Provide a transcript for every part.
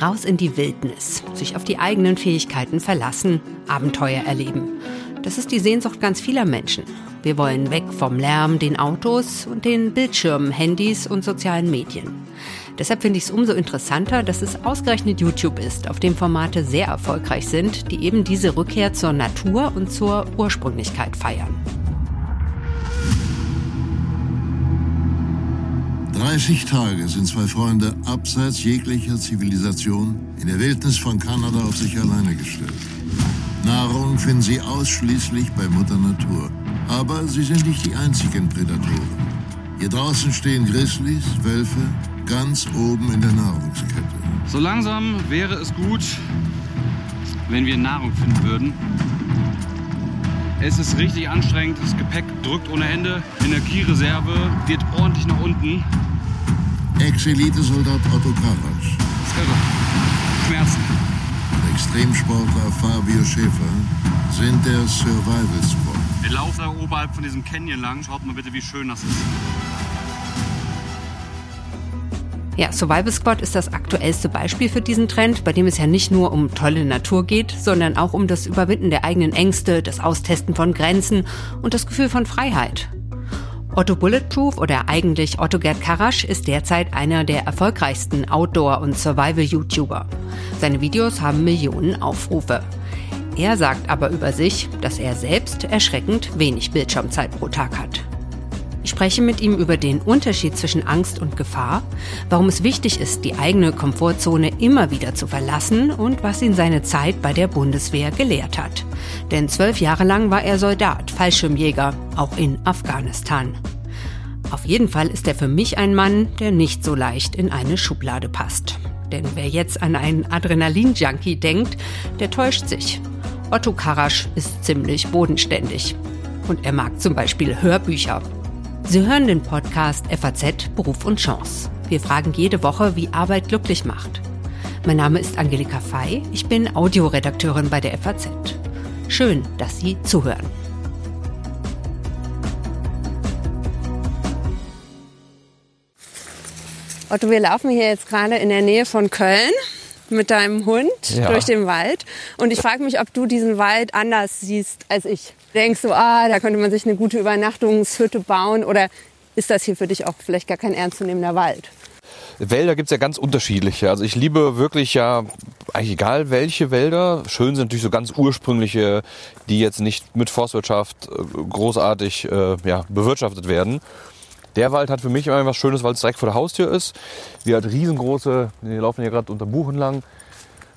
Raus in die Wildnis, sich auf die eigenen Fähigkeiten verlassen, Abenteuer erleben. Das ist die Sehnsucht ganz vieler Menschen. Wir wollen weg vom Lärm, den Autos und den Bildschirmen, Handys und sozialen Medien. Deshalb finde ich es umso interessanter, dass es ausgerechnet YouTube ist, auf dem Formate sehr erfolgreich sind, die eben diese Rückkehr zur Natur und zur Ursprünglichkeit feiern. 30 Tage sind zwei Freunde abseits jeglicher Zivilisation in der Wildnis von Kanada auf sich alleine gestellt. Nahrung finden sie ausschließlich bei Mutter Natur. Aber sie sind nicht die einzigen Prädatoren. Hier draußen stehen Grizzlies, Wölfe, ganz oben in der Nahrungskette. So langsam wäre es gut, wenn wir Nahrung finden würden. Es ist richtig anstrengend, das Gepäck drückt ohne Ende, Energiereserve geht ordentlich nach unten. Ex-Elite-Soldat Otto Karasch. Das ist irre. Schmerzen. Und Extremsportler Fabio Schäfer sind der Survival Squad. Wir laufen da oberhalb von diesem Canyon lang. Schaut mal bitte, wie schön das ist. Ja, Survival Squad ist das aktuellste Beispiel für diesen Trend, bei dem es ja nicht nur um tolle Natur geht, sondern auch um das Überwinden der eigenen Ängste, das Austesten von Grenzen und das Gefühl von Freiheit. Otto Bulletproof oder eigentlich Otto Gerd Karasch ist derzeit einer der erfolgreichsten Outdoor- und Survival-YouTuber. Seine Videos haben Millionen Aufrufe. Er sagt aber über sich, dass er selbst erschreckend wenig Bildschirmzeit pro Tag hat. Ich spreche mit ihm über den Unterschied zwischen Angst und Gefahr, warum es wichtig ist, die eigene Komfortzone immer wieder zu verlassen und was ihn seine Zeit bei der Bundeswehr gelehrt hat. Denn zwölf Jahre lang war er Soldat, Fallschirmjäger, auch in Afghanistan. Auf jeden Fall ist er für mich ein Mann, der nicht so leicht in eine Schublade passt. Denn wer jetzt an einen Adrenalin-Junkie denkt, der täuscht sich. Otto Karasch ist ziemlich bodenständig. Und er mag zum Beispiel Hörbücher. Sie hören den Podcast FAZ Beruf und Chance. Wir fragen jede Woche, wie Arbeit glücklich macht. Mein Name ist Angelika Fey, ich bin Audioredakteurin bei der FAZ. Schön, dass Sie zuhören. Otto, wir laufen hier jetzt gerade in der Nähe von Köln mit deinem Hund Ja. durch den Wald. Und ich frage mich, ob du diesen Wald anders siehst als ich. Denkst du, ah, da könnte man sich eine gute Übernachtungshütte bauen? Oder ist das hier für dich auch vielleicht gar kein ernstzunehmender Wald? Wälder gibt's ja ganz unterschiedliche. Also ich liebe wirklich ja, eigentlich egal welche Wälder. Schön sind natürlich so ganz ursprüngliche, die jetzt nicht mit Forstwirtschaft äh, großartig äh, ja, bewirtschaftet werden. Der Wald hat für mich immer was Schönes, weil es direkt vor der Haustür ist. Wir hat riesengroße, wir laufen hier gerade unter Buchen lang,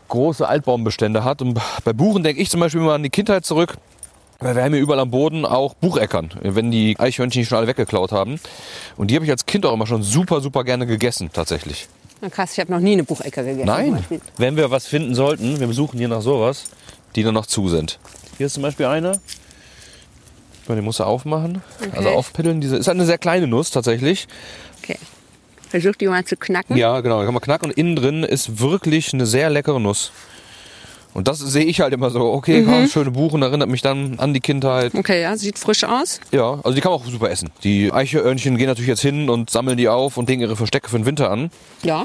große Altbaumbestände hat. Und bei Buchen denke ich zum Beispiel immer an die Kindheit zurück. Weil wir haben hier überall am Boden auch Bucheckern, wenn die Eichhörnchen die schon alle weggeklaut haben. Und die habe ich als Kind auch immer schon super, super gerne gegessen, tatsächlich. Na krass, ich habe noch nie eine Buchecker gegessen. Nein. Wenn wir was finden sollten, wir suchen hier nach sowas, die dann noch zu sind. Hier ist zum Beispiel eine. Die musst du aufmachen, also aufpiddeln. Diese ist eine sehr kleine Nuss tatsächlich. Okay. Versuch die mal zu knacken. Ja, genau, die kann man knacken. Und innen drin ist wirklich eine sehr leckere Nuss. Und das sehe ich halt immer so. Okay, ah, schöne Buchen erinnert mich dann an die Kindheit. Okay, ja, sieht frisch aus. Ja, also die kann man auch super essen. Die Eichhörnchen gehen natürlich jetzt hin und sammeln die auf und legen ihre Verstecke für den Winter an. Ja.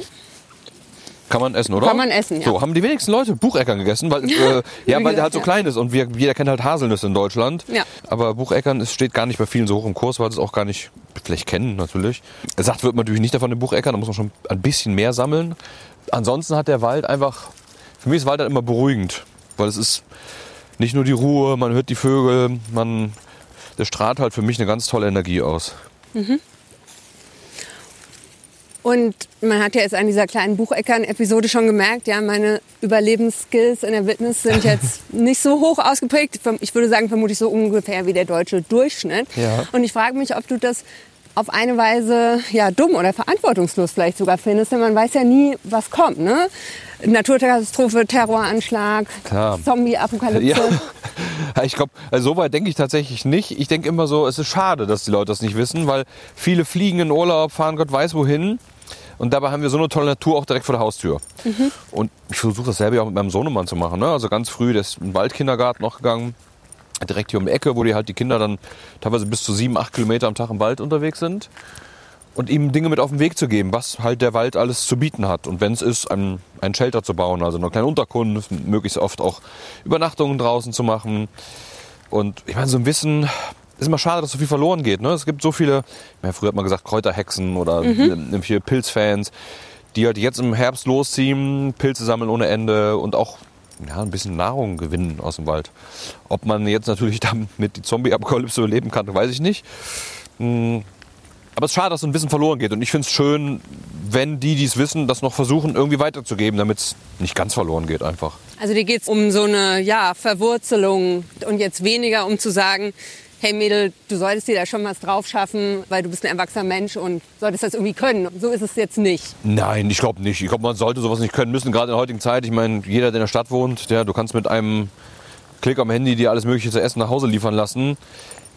Kann man essen, oder? Kann man essen, ja. So, haben die wenigsten Leute Bucheckern gegessen, weil, äh, ja, weil der halt so ja. klein ist und wir, jeder kennt halt Haselnüsse in Deutschland. Ja. Aber Bucheckern es steht gar nicht bei vielen so hoch im Kurs, weil sie es auch gar nicht vielleicht kennen natürlich. Sagt wird man natürlich nicht davon den Bucheckern, da muss man schon ein bisschen mehr sammeln. Ansonsten hat der Wald einfach, für mich ist Wald halt immer beruhigend, weil es ist nicht nur die Ruhe, man hört die Vögel, man, der strahlt halt für mich eine ganz tolle Energie aus. Und man hat ja jetzt an dieser kleinen Bucheckern-Episode schon gemerkt, ja, meine Überlebensskills in der Wildnis sind jetzt nicht so hoch ausgeprägt. Ich würde sagen, vermutlich so ungefähr wie der deutsche Durchschnitt. Ja. Und ich frage mich, ob du das auf eine Weise ja dumm oder verantwortungslos vielleicht sogar findest, denn man weiß ja nie, was kommt. Ne? Naturkatastrophe, Terroranschlag. Zombie-Apokalypse. Ja, ich glaube, also so weit denke ich tatsächlich nicht. Ich denke immer so, es ist schade, dass die Leute das nicht wissen, weil viele fliegen in Urlaub, fahren Gott weiß wohin. Und dabei haben wir so eine tolle Natur auch direkt vor der Haustür. Und ich versuche dasselbe auch mit meinem Sohnemann zu machen. Ne? Also ganz früh, der ist im Waldkindergarten noch gegangen. Direkt hier um die Ecke, wo die halt die Kinder dann teilweise bis zu sieben, acht Kilometer am Tag im Wald unterwegs sind. Und ihm Dinge mit auf den Weg zu geben, was halt der Wald alles zu bieten hat. Und wenn es ist, ein, ein Shelter zu bauen, also eine kleine Unterkunft, möglichst oft auch Übernachtungen draußen zu machen. Und ich meine, so ein Wissen ist immer schade, dass so viel verloren geht. Ne? Es gibt so viele, ja, früher hat man gesagt Kräuterhexen oder mhm. viele Pilzfans, die halt jetzt im Herbst losziehen, Pilze sammeln ohne Ende und auch ja, ein bisschen Nahrung gewinnen aus dem Wald. Ob man jetzt natürlich damit die Zombie-Apokalypse überleben kann, weiß ich nicht. Hm. Aber es ist schade, dass so ein Wissen verloren geht. Und ich finde es schön, wenn die, die es wissen, das noch versuchen, irgendwie weiterzugeben, damit es nicht ganz verloren geht einfach. Also dir geht es um so eine ja, Verwurzelung und jetzt weniger um zu sagen, hey Mädel, du solltest dir da schon was drauf schaffen, weil du bist ein erwachsener Mensch und solltest das irgendwie können. So ist es jetzt nicht. Nein, ich glaube nicht. Ich glaube, man sollte sowas nicht können müssen, gerade in der heutigen Zeit. Ich meine, jeder, der in der Stadt wohnt, der, du kannst mit einem Klick am Handy dir alles Mögliche zu essen nach Hause liefern lassen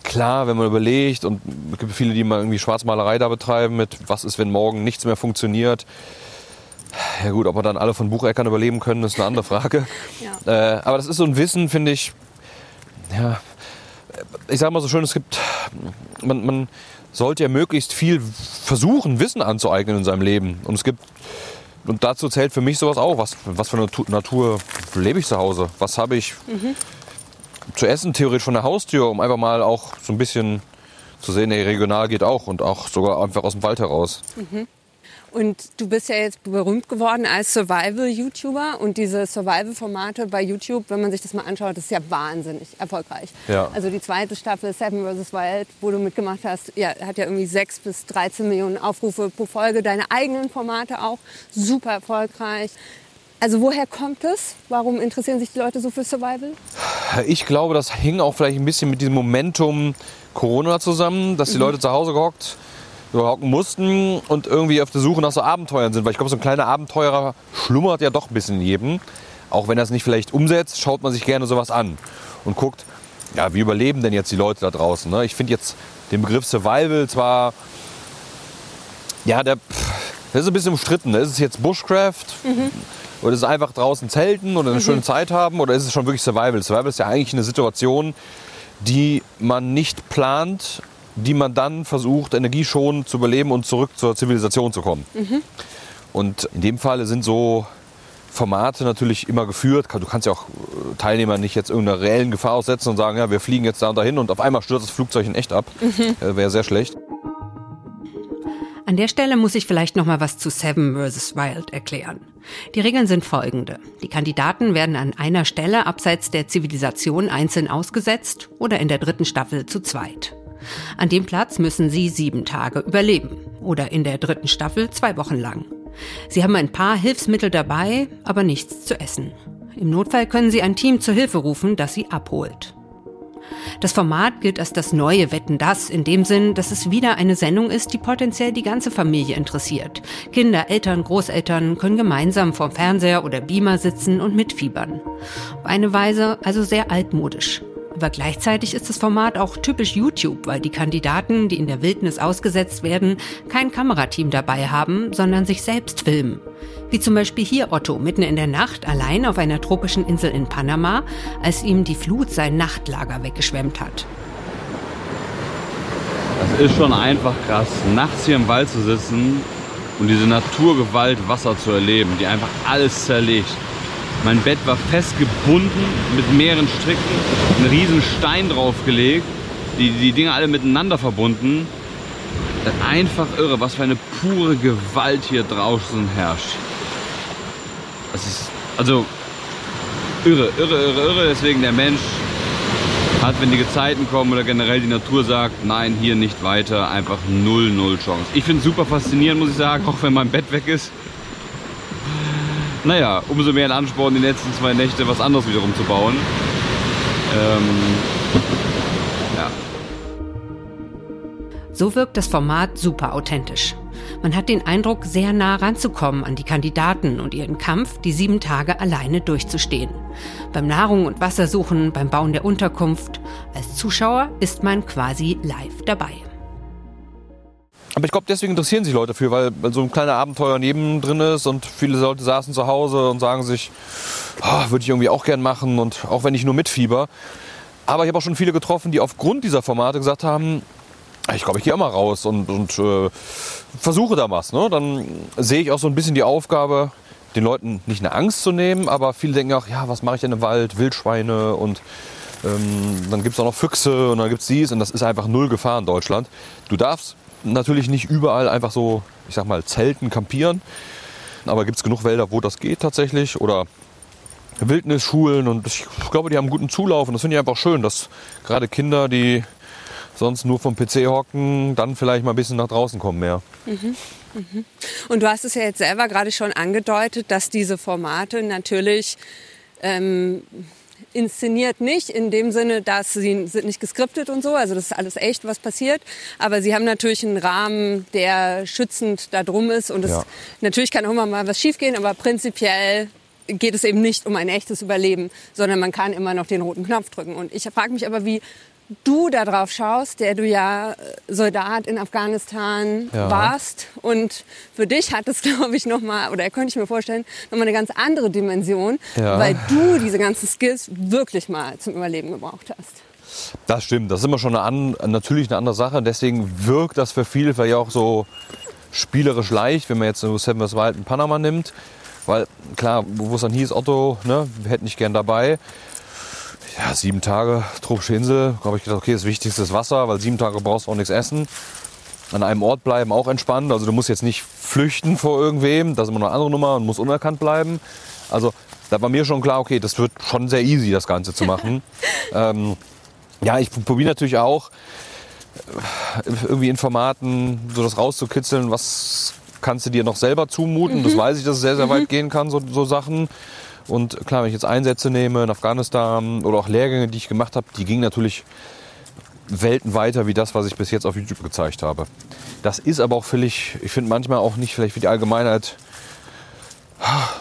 klar, wenn man überlegt, und es gibt viele, die mal irgendwie Schwarzmalerei da betreiben mit, was ist, wenn morgen nichts mehr funktioniert. Ja gut, ob wir dann alle von Bucheckern überleben können, ist eine andere Frage. ja. äh, aber das ist so ein Wissen, finde ich, ja, ich sage mal so schön, es gibt, man, man sollte ja möglichst viel versuchen, Wissen anzueignen in seinem Leben. Und es gibt, und dazu zählt für mich sowas auch, was, was für eine Natur lebe ich zu Hause? Was habe ich? Mhm zu essen, theoretisch von der Haustür, um einfach mal auch so ein bisschen zu sehen, hey, regional geht auch und auch sogar einfach aus dem Wald heraus. Mhm. Und du bist ja jetzt berühmt geworden als Survival-YouTuber und diese Survival-Formate bei YouTube, wenn man sich das mal anschaut, das ist ja wahnsinnig erfolgreich. Ja. Also die zweite Staffel Seven vs. Wild, wo du mitgemacht hast, ja, hat ja irgendwie 6 bis 13 Millionen Aufrufe pro Folge. Deine eigenen Formate auch super erfolgreich. Also woher kommt es? Warum interessieren sich die Leute so für Survival? Ich glaube, das hing auch vielleicht ein bisschen mit diesem Momentum Corona zusammen, dass die mhm. Leute zu Hause gehockt hocken mussten und irgendwie auf der Suche nach so Abenteuern sind. Weil ich glaube, so ein kleiner Abenteurer schlummert ja doch ein bisschen in jedem. Auch wenn er es nicht vielleicht umsetzt, schaut man sich gerne sowas an und guckt, ja, wie überleben denn jetzt die Leute da draußen? Ne? Ich finde jetzt den Begriff Survival zwar, ja, der, der ist ein bisschen umstritten. Ist es jetzt Bushcraft? Mhm oder ist es einfach draußen zelten oder eine mhm. schöne Zeit haben? Oder ist es schon wirklich Survival? Survival ist ja eigentlich eine Situation, die man nicht plant, die man dann versucht, energieschonend zu überleben und zurück zur Zivilisation zu kommen. Mhm. Und in dem Fall sind so Formate natürlich immer geführt. Du kannst ja auch äh, Teilnehmer nicht jetzt irgendeiner reellen Gefahr aussetzen und sagen, ja, wir fliegen jetzt da und dahin und auf einmal stürzt das Flugzeug in echt ab. Mhm. Äh, Wäre sehr schlecht. An der Stelle muss ich vielleicht noch mal was zu Seven vs. Wild erklären. Die Regeln sind folgende. Die Kandidaten werden an einer Stelle abseits der Zivilisation einzeln ausgesetzt oder in der dritten Staffel zu zweit. An dem Platz müssen sie sieben Tage überleben oder in der dritten Staffel zwei Wochen lang. Sie haben ein paar Hilfsmittel dabei, aber nichts zu essen. Im Notfall können sie ein Team zur Hilfe rufen, das sie abholt. Das Format gilt als das neue Wetten das in dem Sinn, dass es wieder eine Sendung ist, die potenziell die ganze Familie interessiert. Kinder, Eltern, Großeltern können gemeinsam vorm Fernseher oder Beamer sitzen und mitfiebern. Auf eine Weise also sehr altmodisch. Aber gleichzeitig ist das Format auch typisch YouTube, weil die Kandidaten, die in der Wildnis ausgesetzt werden, kein Kamerateam dabei haben, sondern sich selbst filmen. Wie zum Beispiel hier Otto mitten in der Nacht allein auf einer tropischen Insel in Panama, als ihm die Flut sein Nachtlager weggeschwemmt hat. Das ist schon einfach krass, nachts hier im Wald zu sitzen und diese Naturgewalt Wasser zu erleben, die einfach alles zerlegt. Mein Bett war festgebunden mit mehreren Stricken, einen riesen Stein draufgelegt, die, die Dinge alle miteinander verbunden. Einfach irre, was für eine pure Gewalt hier draußen herrscht. Das ist, also, irre, irre, irre, irre. Deswegen der Mensch hat, wenn die Gezeiten kommen oder generell die Natur sagt, nein, hier nicht weiter, einfach null, null Chance. Ich finde es super faszinierend, muss ich sagen, auch wenn mein Bett weg ist naja, umso mehr ein Ansporn, die letzten zwei Nächte was anderes wiederum zu bauen. Ähm, ja. So wirkt das Format super authentisch. Man hat den Eindruck, sehr nah ranzukommen an die Kandidaten und ihren Kampf, die sieben Tage alleine durchzustehen. Beim Nahrung und Wasser suchen, beim Bauen der Unterkunft. Als Zuschauer ist man quasi live dabei. Aber ich glaube, deswegen interessieren sich Leute dafür, weil, so ein kleiner Abenteuer neben drin ist und viele Leute saßen zu Hause und sagen sich, oh, würde ich irgendwie auch gern machen und auch wenn ich nur mitfieber, Aber ich habe auch schon viele getroffen, die aufgrund dieser Formate gesagt haben, ich glaube, ich gehe auch mal raus und, und äh, versuche da was. Ne? Dann sehe ich auch so ein bisschen die Aufgabe, den Leuten nicht eine Angst zu nehmen, aber viele denken auch, ja, was mache ich denn im Wald? Wildschweine und ähm, dann gibt es auch noch Füchse und dann gibt es dies und das ist einfach null Gefahr in Deutschland. Du darfst natürlich nicht überall einfach so, ich sag mal, zelten, campieren, aber gibt es genug Wälder, wo das geht tatsächlich oder Wildnisschulen und ich glaube, die haben guten Zulauf und das finde ich einfach schön, dass gerade Kinder, die sonst nur vom PC hocken, dann vielleicht mal ein bisschen nach draußen kommen mehr. Mhm. Mhm. Und du hast es ja jetzt selber gerade schon angedeutet, dass diese Formate natürlich ähm, inszeniert nicht in dem Sinne, dass sie sind nicht geskriptet und so, also das ist alles echt, was passiert, aber sie haben natürlich einen Rahmen, der schützend da drum ist und es, ja. natürlich kann auch immer mal was schiefgehen, aber prinzipiell geht es eben nicht um ein echtes Überleben, sondern man kann immer noch den roten Knopf drücken. Und ich frage mich aber, wie du da drauf schaust, der du ja äh, Soldat in Afghanistan ja. warst. Und für dich hat es, glaube ich, nochmal, oder könnte ich mir vorstellen, nochmal eine ganz andere Dimension, ja. weil du diese ganzen Skills wirklich mal zum Überleben gebraucht hast. Das stimmt, das ist immer schon eine natürlich eine andere Sache. Deswegen wirkt das für viele vielleicht auch so spielerisch leicht, wenn man jetzt so Seven. Wild in Panama nimmt. Weil klar, wo es dann hieß, Otto, ne, wir hätten nicht gern dabei ja, sieben Tage tropische Insel. Da habe ich gedacht, okay, das Wichtigste ist Wasser, weil sieben Tage brauchst du auch nichts essen. An einem Ort bleiben, auch entspannt. Also du musst jetzt nicht flüchten vor irgendwem. Das ist immer eine andere Nummer und muss unerkannt bleiben. Also da war mir schon klar, okay, das wird schon sehr easy, das Ganze zu machen. ähm, ja, ich probiere natürlich auch irgendwie in Formaten so das rauszukitzeln, was kannst du dir noch selber zumuten. Mhm. Das weiß ich, dass es sehr, sehr weit mhm. gehen kann, so, so Sachen. Und klar, wenn ich jetzt Einsätze nehme in Afghanistan oder auch Lehrgänge, die ich gemacht habe, die gingen natürlich Welten weiter wie das, was ich bis jetzt auf YouTube gezeigt habe. Das ist aber auch völlig, ich finde manchmal auch nicht vielleicht für die Allgemeinheit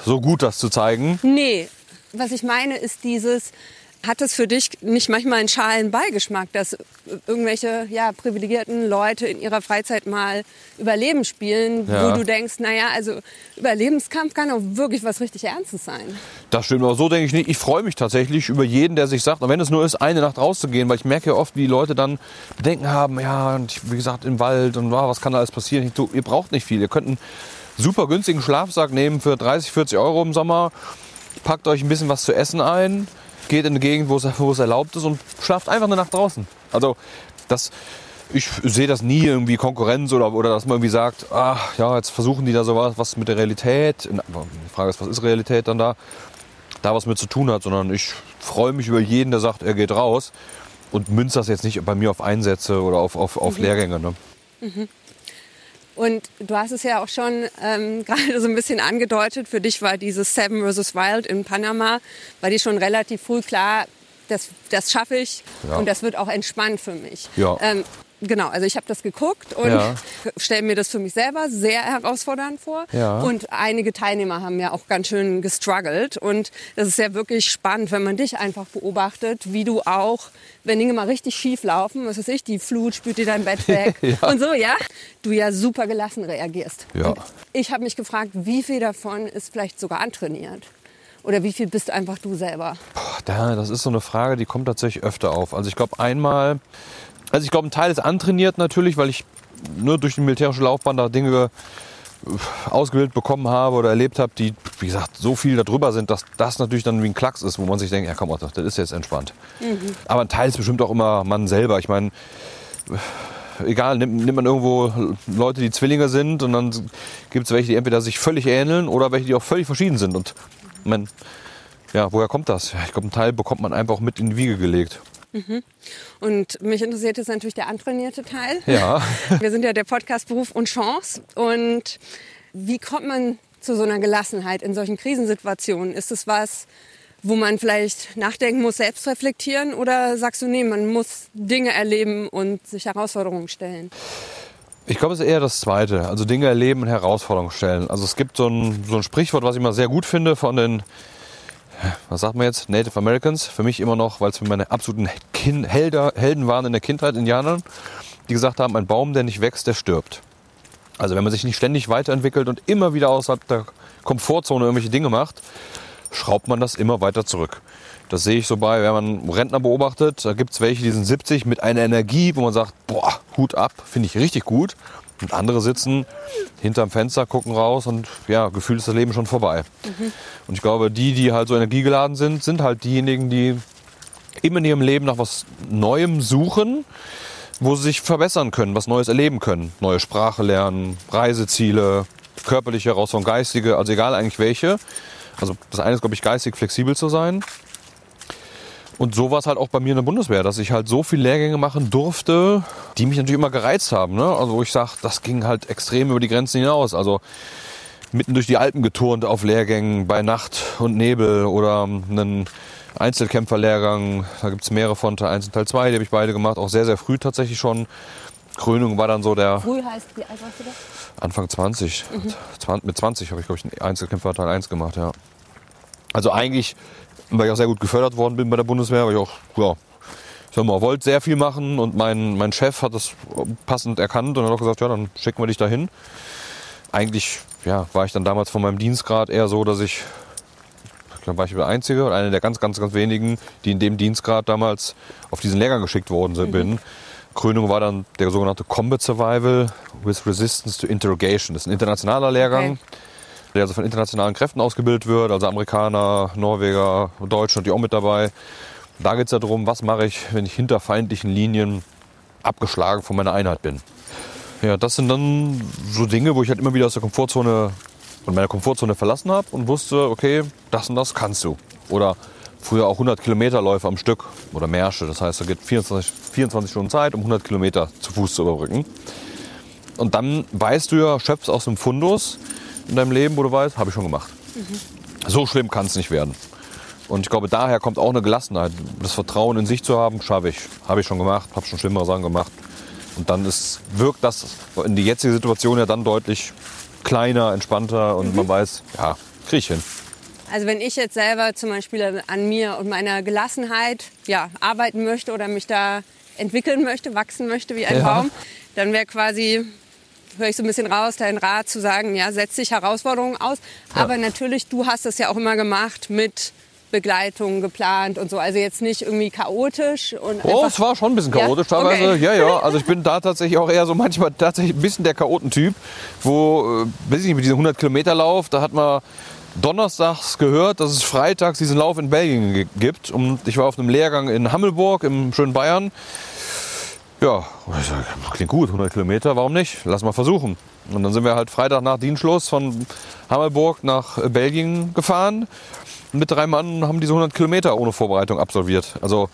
so gut, das zu zeigen. Nee, was ich meine ist dieses, hat es für dich nicht manchmal einen schalen Beigeschmack, dass irgendwelche ja, privilegierten Leute in ihrer Freizeit mal Überleben spielen, ja. wo du denkst, naja, also Überlebenskampf kann auch wirklich was richtig Ernstes sein. Das stimmt, aber so denke ich nicht. Ich freue mich tatsächlich über jeden, der sich sagt, und wenn es nur ist, eine Nacht rauszugehen, weil ich merke ja oft, wie die Leute dann Bedenken haben, ja, und ich, wie gesagt, im Wald und wow, was kann da alles passieren? Ich, du, ihr braucht nicht viel. Ihr könnt einen super günstigen Schlafsack nehmen für 30, 40 Euro im Sommer, packt euch ein bisschen was zu essen ein, geht in eine Gegend, wo es, wo es erlaubt ist und schlaft einfach eine Nacht draußen. Also das, ich sehe das nie irgendwie Konkurrenz oder, oder dass man irgendwie sagt, ach ja, jetzt versuchen die da sowas, was mit der Realität, die Frage ist, was ist Realität dann da, da was mit zu tun hat, sondern ich freue mich über jeden, der sagt, er geht raus und münzt das jetzt nicht bei mir auf Einsätze oder auf, auf, auf mhm. Lehrgänge. Ne? Mhm. Und du hast es ja auch schon ähm, gerade so ein bisschen angedeutet. Für dich war dieses Seven vs. Wild in Panama, war dir schon relativ früh klar, das, das schaffe ich ja. und das wird auch entspannt für mich. Ja. Ähm, genau, also ich habe das geguckt und ja. stelle mir das für mich selber sehr herausfordernd vor. Ja. Und einige Teilnehmer haben ja auch ganz schön gestruggelt. Und das ist ja wirklich spannend, wenn man dich einfach beobachtet, wie du auch, wenn Dinge mal richtig schief laufen, was weiß ich, die Flut spült dir dein Bett weg ja. und so, ja, du ja super gelassen reagierst. Ja. Und ich habe mich gefragt, wie viel davon ist vielleicht sogar antrainiert? Oder wie viel bist einfach du selber? Boah, das ist so eine Frage, die kommt tatsächlich öfter auf. Also ich glaube einmal, also ich glaube, ein Teil ist antrainiert natürlich, weil ich nur durch die militärische Laufbahn da Dinge äh, ausgebildet bekommen habe oder erlebt habe, die, wie gesagt, so viel darüber sind, dass das natürlich dann wie ein Klacks ist, wo man sich denkt, ja komm, das ist jetzt entspannt. Mhm. Aber ein Teil ist bestimmt auch immer man selber. Ich meine, egal, nimmt, nimmt, man irgendwo Leute, die Zwillinge sind und dann gibt es welche, die entweder sich völlig ähneln oder welche, die auch völlig verschieden sind. Und man, ja, woher kommt das? Ich glaube, einen Teil bekommt man einfach mit in die Wiege gelegt. Mhm. Und mich interessiert jetzt natürlich der antrainierte Teil. Ja. Wir sind ja der Podcast Beruf und Chance. Und wie kommt man zu so einer Gelassenheit in solchen Krisensituationen? Ist es was, wo man vielleicht nachdenken muss, selbst reflektieren? Oder sagst du, nee, man muss Dinge erleben und sich Herausforderungen stellen? Ich glaube, es ist eher das Zweite. Also Dinge erleben und Herausforderungen stellen. Also es gibt so ein, so ein Sprichwort, was ich mal sehr gut finde von den, was sagt man jetzt, Native Americans. Für mich immer noch, weil es für meine absoluten kind Helder, Helden waren in der Kindheit, Indianern, die gesagt haben, ein Baum, der nicht wächst, der stirbt. Also wenn man sich nicht ständig weiterentwickelt und immer wieder außerhalb der Komfortzone irgendwelche Dinge macht, schraubt man das immer weiter zurück. Das sehe ich so bei, wenn man Rentner beobachtet, da gibt es welche, die sind 70 mit einer Energie, wo man sagt, boah, Hut ab, finde ich richtig gut. Und andere sitzen hinterm Fenster, gucken raus und ja, gefühlt ist das Leben schon vorbei. Mhm. Und ich glaube, die, die halt so energiegeladen sind, sind halt diejenigen, die immer in ihrem Leben nach was Neuem suchen, wo sie sich verbessern können, was Neues erleben können. Neue Sprache lernen, Reiseziele, körperliche Herausforderungen, geistige, also egal eigentlich welche. Also das eine ist, glaube ich, geistig flexibel zu sein. Und so war es halt auch bei mir in der Bundeswehr, dass ich halt so viele Lehrgänge machen durfte, die mich natürlich immer gereizt haben. Ne? Also wo ich sage, das ging halt extrem über die Grenzen hinaus. Also mitten durch die Alpen geturnt auf Lehrgängen bei Nacht und Nebel oder einen Einzelkämpferlehrgang. Da gibt es mehrere von Teil 1 und Teil 2, die habe ich beide gemacht, auch sehr, sehr früh tatsächlich schon. Krönung war dann so der. Früh heißt, wie alt warst du da? Anfang 20. Mhm. Mit 20 habe ich, glaube ich, einen Einzelkämpfer Teil 1 gemacht, ja. Also eigentlich, weil ich auch sehr gut gefördert worden bin bei der Bundeswehr, weil ich auch, ja, ich sag mal, wollte sehr viel machen und mein, mein Chef hat das passend erkannt und hat auch gesagt, ja, dann schicken wir dich dahin. Eigentlich, ja, war ich dann damals von meinem Dienstgrad eher so, dass ich, ich glaube, war ich der Einzige oder einer der ganz, ganz, ganz wenigen, die in dem Dienstgrad damals auf diesen Lehrgang geschickt worden sind, mhm. bin. Krönung war dann der sogenannte Combat Survival with Resistance to Interrogation. Das ist ein internationaler Lehrgang, okay. Der also von internationalen Kräften ausgebildet wird, also Amerikaner, Norweger, Deutsche und die auch mit dabei. Da geht es ja darum, was mache ich, wenn ich hinter feindlichen Linien abgeschlagen von meiner Einheit bin. Ja, das sind dann so Dinge, wo ich halt immer wieder aus der Komfortzone und meiner Komfortzone verlassen habe und wusste, okay, das und das kannst du. Oder früher auch 100 Kilometerläufe am Stück oder Märsche. Das heißt, da geht 24, 24 Stunden Zeit, um 100 Kilometer zu Fuß zu überbrücken. Und dann weißt du ja, schöpfst aus dem Fundus in deinem Leben, wo du weißt, habe ich schon gemacht. Mhm. So schlimm kann es nicht werden. Und ich glaube, daher kommt auch eine Gelassenheit. Das Vertrauen in sich zu haben, schaffe ich. Habe ich schon gemacht, habe schon schlimmere Sachen gemacht. Und dann ist, wirkt das in die jetzige Situation ja dann deutlich kleiner, entspannter und mhm. man weiß, ja, kriege ich hin. Also wenn ich jetzt selber zum Beispiel an mir und meiner Gelassenheit ja, arbeiten möchte oder mich da entwickeln möchte, wachsen möchte wie ein ja. Baum, dann wäre quasi, höre ich so ein bisschen raus, dein Rat zu sagen, ja, setz dich Herausforderungen aus. Ja. Aber natürlich, du hast das ja auch immer gemacht mit Begleitung geplant und so. Also jetzt nicht irgendwie chaotisch. Und oh, es war schon ein bisschen chaotisch ja? teilweise. Okay. Ja, ja. Also ich bin da tatsächlich auch eher so manchmal tatsächlich ein bisschen der Chaotentyp, wo, äh, weiß ich nicht, mit diesem 100 Kilometer Lauf, da hat man donnerstags gehört, dass es freitags diesen Lauf in Belgien gibt. Und ich war auf einem Lehrgang in Hammelburg im schönen Bayern. Ja, klingt gut, 100 Kilometer, warum nicht? Lass mal versuchen. Und dann sind wir halt Freitag nach Dienstschluss von Hammelburg nach Belgien gefahren. Mit drei Mann haben diese 100 Kilometer ohne Vorbereitung absolviert. Also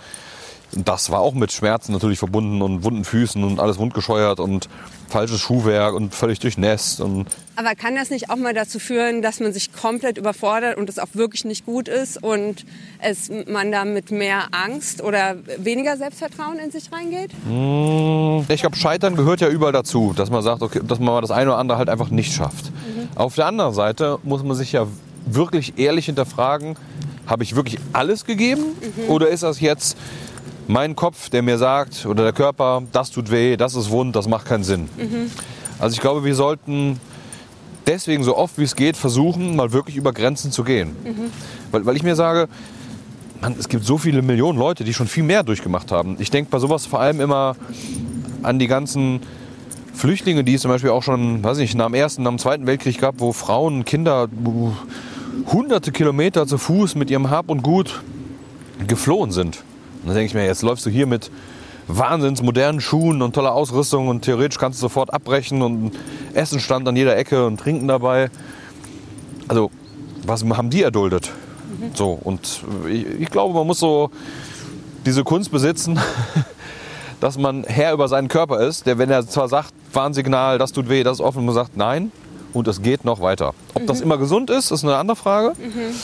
das war auch mit Schmerzen natürlich verbunden und wunden Füßen und alles wundgescheuert und falsches Schuhwerk und völlig durchnässt. Und Aber kann das nicht auch mal dazu führen, dass man sich komplett überfordert und es auch wirklich nicht gut ist und es, man da mit mehr Angst oder weniger Selbstvertrauen in sich reingeht? Mmh, ich glaube, Scheitern gehört ja überall dazu, dass man sagt, okay, dass man mal das eine oder andere halt einfach nicht schafft. Mhm. Auf der anderen Seite muss man sich ja wirklich ehrlich hinterfragen, habe ich wirklich alles gegeben mhm. oder ist das jetzt mein Kopf, der mir sagt, oder der Körper, das tut weh, das ist wund, das macht keinen Sinn. Mhm. Also ich glaube, wir sollten deswegen so oft wie es geht versuchen, mal wirklich über Grenzen zu gehen. Mhm. Weil, weil ich mir sage, man, es gibt so viele Millionen Leute, die schon viel mehr durchgemacht haben. Ich denke bei sowas vor allem immer an die ganzen Flüchtlinge, die es zum Beispiel auch schon, weiß nicht, nach dem Ersten, nach dem Zweiten Weltkrieg gab, wo Frauen, Kinder hunderte Kilometer zu Fuß mit ihrem Hab und Gut geflohen sind. Und dann denke ich mir, jetzt läufst du hier mit wahnsinns modernen Schuhen und toller Ausrüstung und theoretisch kannst du sofort abbrechen und Essen stand an jeder Ecke und Trinken dabei. Also, was haben die erduldet? Mhm. So, und ich, ich, glaube, man muss so diese Kunst besitzen, dass man Herr über seinen Körper ist, der, wenn er zwar sagt, Warnsignal, das tut weh, das ist offen, man sagt nein und es geht noch weiter. Ob mhm. das immer gesund ist, ist eine andere Frage. Mhm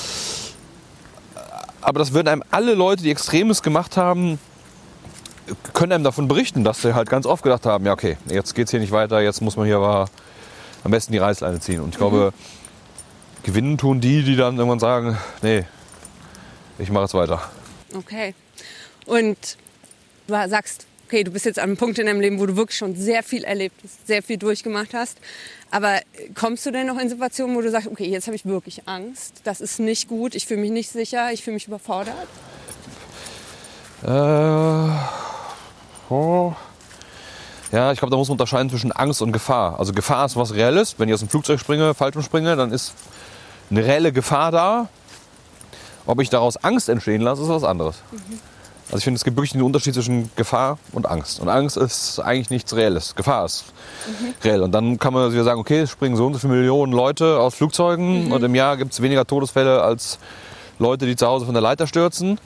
aber das würden einem alle Leute, die Extremes gemacht haben, können einem davon berichten, dass sie halt ganz oft gedacht haben, ja okay, jetzt geht es hier nicht weiter, jetzt muss man hier aber am besten die Reißleine ziehen. Und ich glaube, mhm. gewinnen tun die, die dann irgendwann sagen, nee, ich mache es weiter. Okay. Und du sagst, okay, du bist jetzt an einem Punkt in deinem Leben, wo du wirklich schon sehr viel erlebt hast, sehr viel durchgemacht hast. Aber kommst du denn noch in Situationen, wo du sagst, okay, jetzt habe ich wirklich Angst, das ist nicht gut, ich fühle mich nicht sicher, ich fühle mich überfordert? Äh, oh. Ja, ich glaube, da muss man unterscheiden zwischen Angst und Gefahr. Also Gefahr ist was Reelles. Wenn ich aus dem Flugzeug springe, Fallschirm springe, dann ist eine reelle Gefahr da. Ob ich daraus Angst entstehen lasse, ist was anderes. Also ich finde, es gibt wirklich einen Unterschied zwischen Gefahr und Angst. Und Angst ist eigentlich nichts Reelles. Gefahr ist reell. Und dann kann man wieder sagen, okay, es springen so und so viele Millionen Leute aus Flugzeugen und im Jahr gibt es weniger Todesfälle als Leute, die zu Hause von der Leiter stürzen.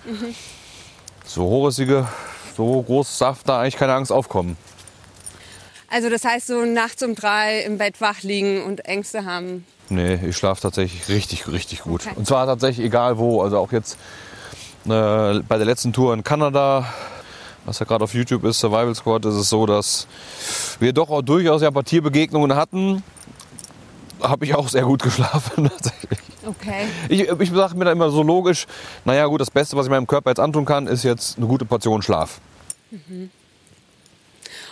So hoch ist die, Ge- so groß darf da eigentlich keine Angst aufkommen. Also das heißt, so nachts um drei im Bett wach liegen und Ängste haben. Nee, ich schlafe tatsächlich richtig, richtig gut. Okay. Und zwar tatsächlich egal wo. Also auch jetzt bei der letzten Tour in Kanada, was ja gerade auf YouTube ist, Survival Squad, ist es so, dass wir doch auch durchaus ja ein paar Tierbegegnungen hatten. Habe ich auch sehr gut geschlafen tatsächlich. Okay. Ich, ich sage mir da immer so logisch, naja gut, das Beste, was ich meinem Körper jetzt antun kann, ist jetzt eine gute Portion Schlaf.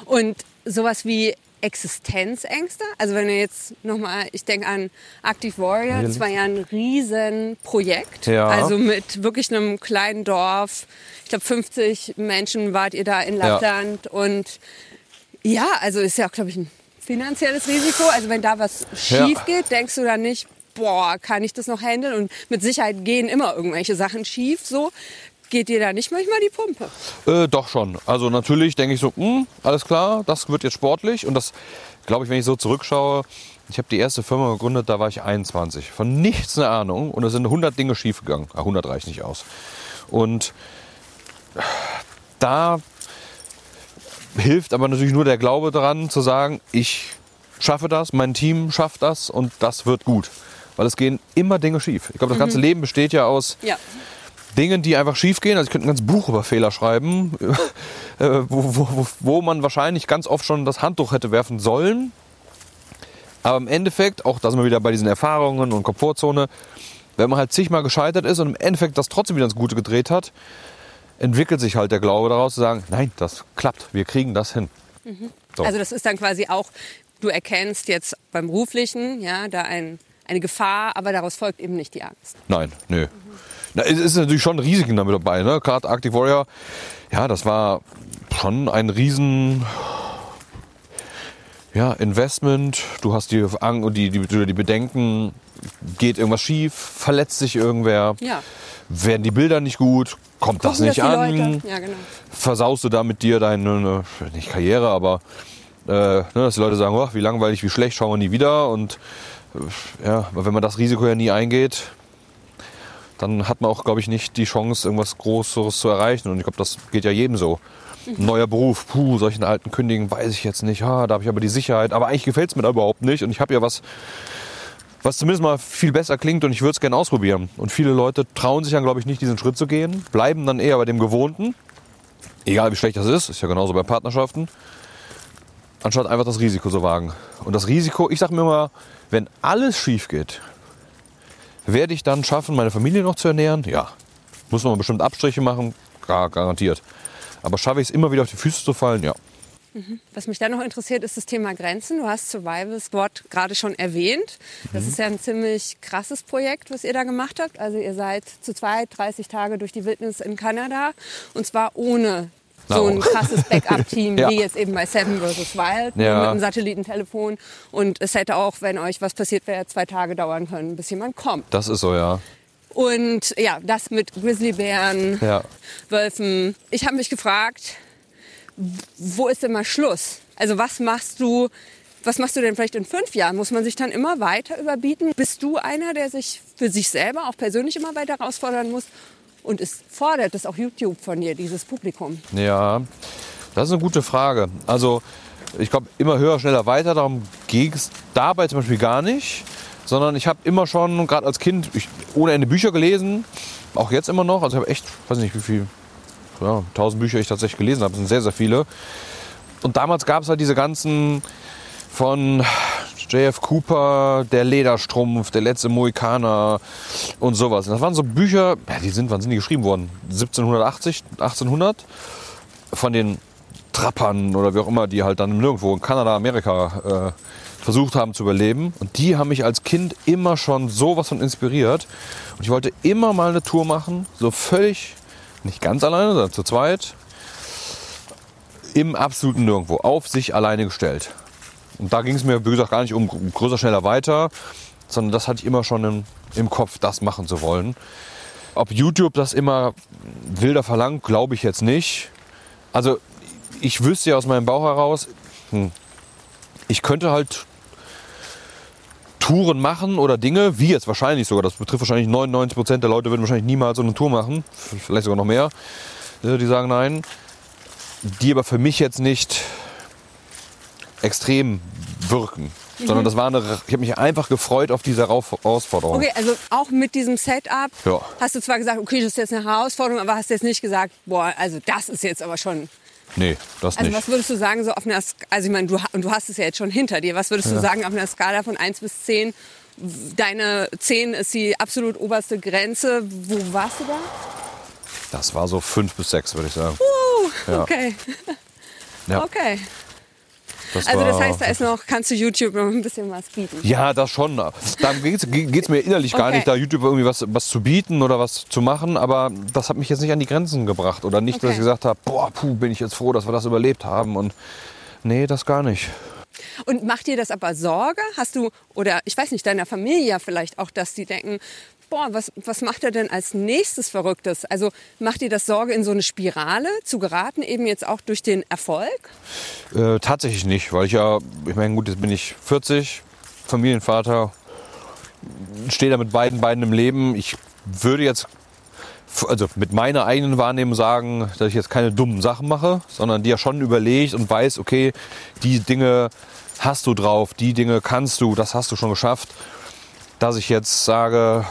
Und sowas wie Existenzängste? Also wenn ihr jetzt nochmal, ich denke an Active Warrior, das war ja ein Riesenprojekt. Ja. Also mit wirklich einem kleinen Dorf. Ich glaube 50 Menschen wart ihr da in Ja. Lappland. Und ja, also ist ja auch, glaube ich, ein finanzielles Risiko. Also wenn da was Ja. schief geht, denkst du dann nicht, boah, kann ich das noch handeln? Und mit Sicherheit gehen immer irgendwelche Sachen schief. So geht dir da nicht manchmal die Pumpe. Äh, doch schon. Also natürlich denke ich so, hm, alles klar, das wird jetzt sportlich. Und das, glaube ich, wenn ich so zurückschaue, ich habe die erste Firma gegründet, da war ich 21. Von nichts eine Ahnung. Und es sind 100 Dinge schiefgegangen. Ah, 100 reicht nicht aus. Und da hilft aber natürlich nur der Glaube daran, zu sagen, ich schaffe das, mein Team schafft das und das wird gut. Weil es gehen immer Dinge schief. Ich glaube, das ganze Leben besteht ja aus Ja. Dingen, die einfach schief gehen. Also ich könnte ein ganzes Buch über Fehler schreiben, äh, wo, wo, wo, man wahrscheinlich ganz oft schon das Handtuch hätte werfen sollen. Aber im Endeffekt, auch da sind wir wieder bei diesen Erfahrungen und Komfortzone, wenn man halt zigmal gescheitert ist und im Endeffekt das trotzdem wieder ins Gute gedreht hat, entwickelt sich halt der Glaube daraus zu sagen, nein, das klappt, wir kriegen das hin. So. Also das ist dann quasi auch, du erkennst jetzt beim beruflichen, ja, da ein, eine Gefahr, aber daraus folgt eben nicht die Angst. Nein, nö. Na, es ist natürlich schon Risiken damit dabei. Ne? Gerade Arctic Warrior, ja, das war schon ein riesen ja, Investment. Du hast die, die, die, die Bedenken, geht irgendwas schief, verletzt sich irgendwer, Ja. werden die Bilder nicht gut, kommt das Gucken nicht das an? Ja, genau. versaust du da mit dir deine, äh, nicht Karriere, aber äh, ne, dass die Leute sagen, oh, wie langweilig, wie schlecht, schauen wir nie wieder. Und äh, ja, wenn man das Risiko ja nie eingeht, dann hat man auch, glaube ich, nicht die Chance, irgendwas Großes zu erreichen. Und ich glaube, das geht ja jedem so. Ein neuer Beruf, puh, solchen alten kündigen, weiß ich jetzt nicht. Ah, da habe ich aber die Sicherheit. Aber eigentlich gefällt es mir da überhaupt nicht. Und ich habe ja was, was zumindest mal viel besser klingt und ich würde es gerne ausprobieren. Und viele Leute trauen sich dann, glaube ich, nicht, diesen Schritt zu gehen, bleiben dann eher bei dem Gewohnten. Egal wie schlecht das ist, ist ja genauso bei Partnerschaften. Anstatt einfach das Risiko zu wagen. Und das Risiko, ich sage mir immer, wenn alles schief geht, werde ich dann schaffen, meine Familie noch zu ernähren? Ja. Muss man bestimmt Abstriche machen? Gar, garantiert. Aber schaffe ich es immer wieder auf die Füße zu fallen? Ja. Was mich dann noch interessiert, ist das Thema Grenzen. Du hast Survival Squad gerade schon erwähnt. Das ist ja ein ziemlich krasses Projekt, was ihr da gemacht habt. Also ihr seid zu zweit 30 Tage durch die Wildnis in Kanada und zwar ohne so ein Nahrung. krasses Backup-Team Ja. wie jetzt eben bei Seven vs. Wild nur Ja. mit einem Satellitentelefon. Und es hätte auch, wenn euch was passiert wäre, zwei Tage dauern können, bis jemand kommt. Das ist so, ja. Und ja, das mit Grizzlybären, Ja. Wölfen. Ich habe mich gefragt, wo ist denn mal Schluss? Also was machst du, was machst du denn vielleicht in fünf Jahren? Muss man sich dann immer weiter überbieten? Bist du einer, der sich für sich selber auch persönlich immer weiter herausfordern muss? Und es fordert es auch YouTube von dir, dieses Publikum? Ja, das ist eine gute Frage. Also, ich glaube, immer höher, schneller, weiter. Darum ging es dabei zum Beispiel gar nicht. Sondern ich habe immer schon, gerade als Kind, ich, ohne Ende Bücher gelesen. Auch jetzt immer noch. Also, ich habe echt, weiß nicht, wie viel, ja, tausend Bücher ich tatsächlich gelesen habe. Das sind sehr, sehr viele. Und damals gab es halt diese ganzen von J.F. Cooper, Der Lederstrumpf, Der letzte Mohikaner und sowas. Das waren so Bücher, ja, die sind, wann sind die geschrieben worden? 1780, 1800? Von den Trappern oder wie auch immer, die halt dann nirgendwo in Kanada, Amerika äh, versucht haben zu überleben. Und die haben mich als Kind immer schon sowas von inspiriert. Und ich wollte immer mal eine Tour machen, so völlig nicht ganz alleine, sondern zu zweit, im absoluten Nirgendwo, auf sich alleine gestellt. Und da ging es mir, wie gesagt, gar nicht um größer, schneller, weiter, sondern das hatte ich immer schon im, im Kopf, das machen zu wollen. Ob YouTube das immer wilder verlangt, glaube ich jetzt nicht. Also ich wüsste ja aus meinem Bauch heraus, hm, ich könnte halt Touren machen oder Dinge, wie jetzt wahrscheinlich sogar, das betrifft wahrscheinlich 99 Prozent der Leute würden wahrscheinlich niemals so eine Tour machen, vielleicht sogar noch mehr, äh, die sagen nein, die aber für mich jetzt nicht extrem wirken. Mhm. Sondern das war eine, ich habe mich einfach gefreut auf diese Herausforderung. Okay, also auch mit diesem Setup ja. hast du zwar gesagt, okay, das ist jetzt eine Herausforderung, aber hast jetzt nicht gesagt, boah, also das ist jetzt aber schon Nee, das also nicht. was würdest du sagen, so auf einer, also ich meine, du, du hast es ja jetzt schon hinter dir, was würdest ja. du sagen auf einer Skala von 1 bis 10? Deine 10 ist die absolut oberste Grenze. Wo warst du da? Das war so 5 bis 6, würde ich sagen. Uh, ja. okay. Ja. Okay. Das also das heißt, da ist noch, kannst du YouTube noch ein bisschen was bieten? Ja, das schon. Da geht es mir innerlich gar okay. nicht, da YouTube irgendwie was, was zu bieten oder was zu machen. Aber das hat mich jetzt nicht an die Grenzen gebracht. Oder nicht, okay. dass ich gesagt habe, boah, puh, bin ich jetzt froh, dass wir das überlebt haben. Und nee, das gar nicht. Und macht dir das aber Sorge? Hast du, oder ich weiß nicht, deiner Familie vielleicht auch, dass die denken, boah, was, was macht er denn als nächstes Verrücktes? Also macht dir das Sorge, in so eine Spirale zu geraten, eben jetzt auch durch den Erfolg? Äh, tatsächlich nicht, weil ich ja, ich meine, gut, jetzt bin ich 40, Familienvater, stehe da mit beiden Beinen im Leben. Ich würde jetzt also mit meiner eigenen Wahrnehmung sagen, dass ich jetzt keine dummen Sachen mache, sondern die ja schon überlegt und weiß, okay, die Dinge hast du drauf, die Dinge kannst du, das hast du schon geschafft. Dass ich jetzt sage,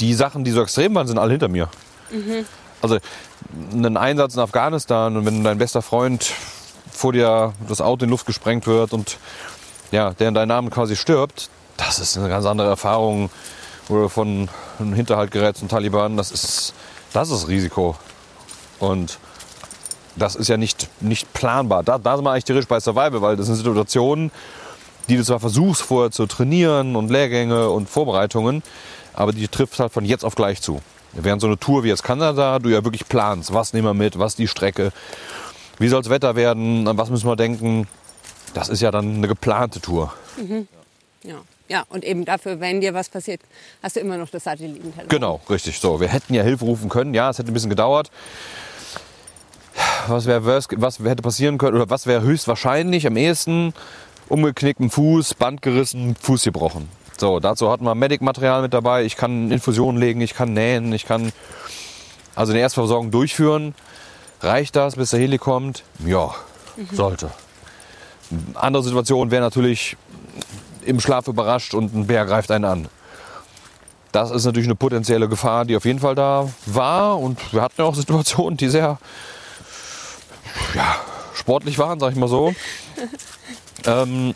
die Sachen, die so extrem waren, sind alle hinter mir. Mhm. Also ein Einsatz in Afghanistan und wenn dein bester Freund vor dir das Auto in Luft gesprengt wird und ja, der in deinem Namen quasi stirbt, das ist eine ganz andere Erfahrung. Oder von einem Hinterhalt gerät zum Taliban, das ist, das ist Risiko. Und das ist ja nicht, nicht planbar. Da, da sind wir eigentlich theoretisch bei Survival, weil das sind Situationen, die du zwar versuchst vorher zu trainieren und Lehrgänge und Vorbereitungen, aber die trifft halt von jetzt auf gleich zu. Während so eine Tour wie jetzt Kanada, du ja wirklich planst, was nehmen wir mit, was die Strecke, wie soll das Wetter werden, an was müssen wir denken, das ist ja dann eine geplante Tour. Mhm. Ja. Ja, und eben dafür, wenn dir was passiert, hast du immer noch das Satellitentelefon. Genau, richtig. So, wir hätten ja Hilfe rufen können. Ja, es hätte ein bisschen gedauert. Was, wär, was hätte passieren können oder was wäre höchstwahrscheinlich am ehesten? Umgeknickten Fuß, Band gerissen, Fuß gebrochen. So, dazu hatten wir Medic-Material mit dabei. Ich kann Infusionen legen, ich kann nähen, ich kann also eine Erstversorgung durchführen. Reicht das, bis der Heli kommt? Ja, mhm. sollte. Andere Situation wäre natürlich im Schlaf überrascht und ein Bär greift einen an. Das ist natürlich eine potenzielle Gefahr, die auf jeden Fall da war. Und wir hatten ja auch Situationen, die sehr ja, sportlich waren, sag ich mal so. ähm,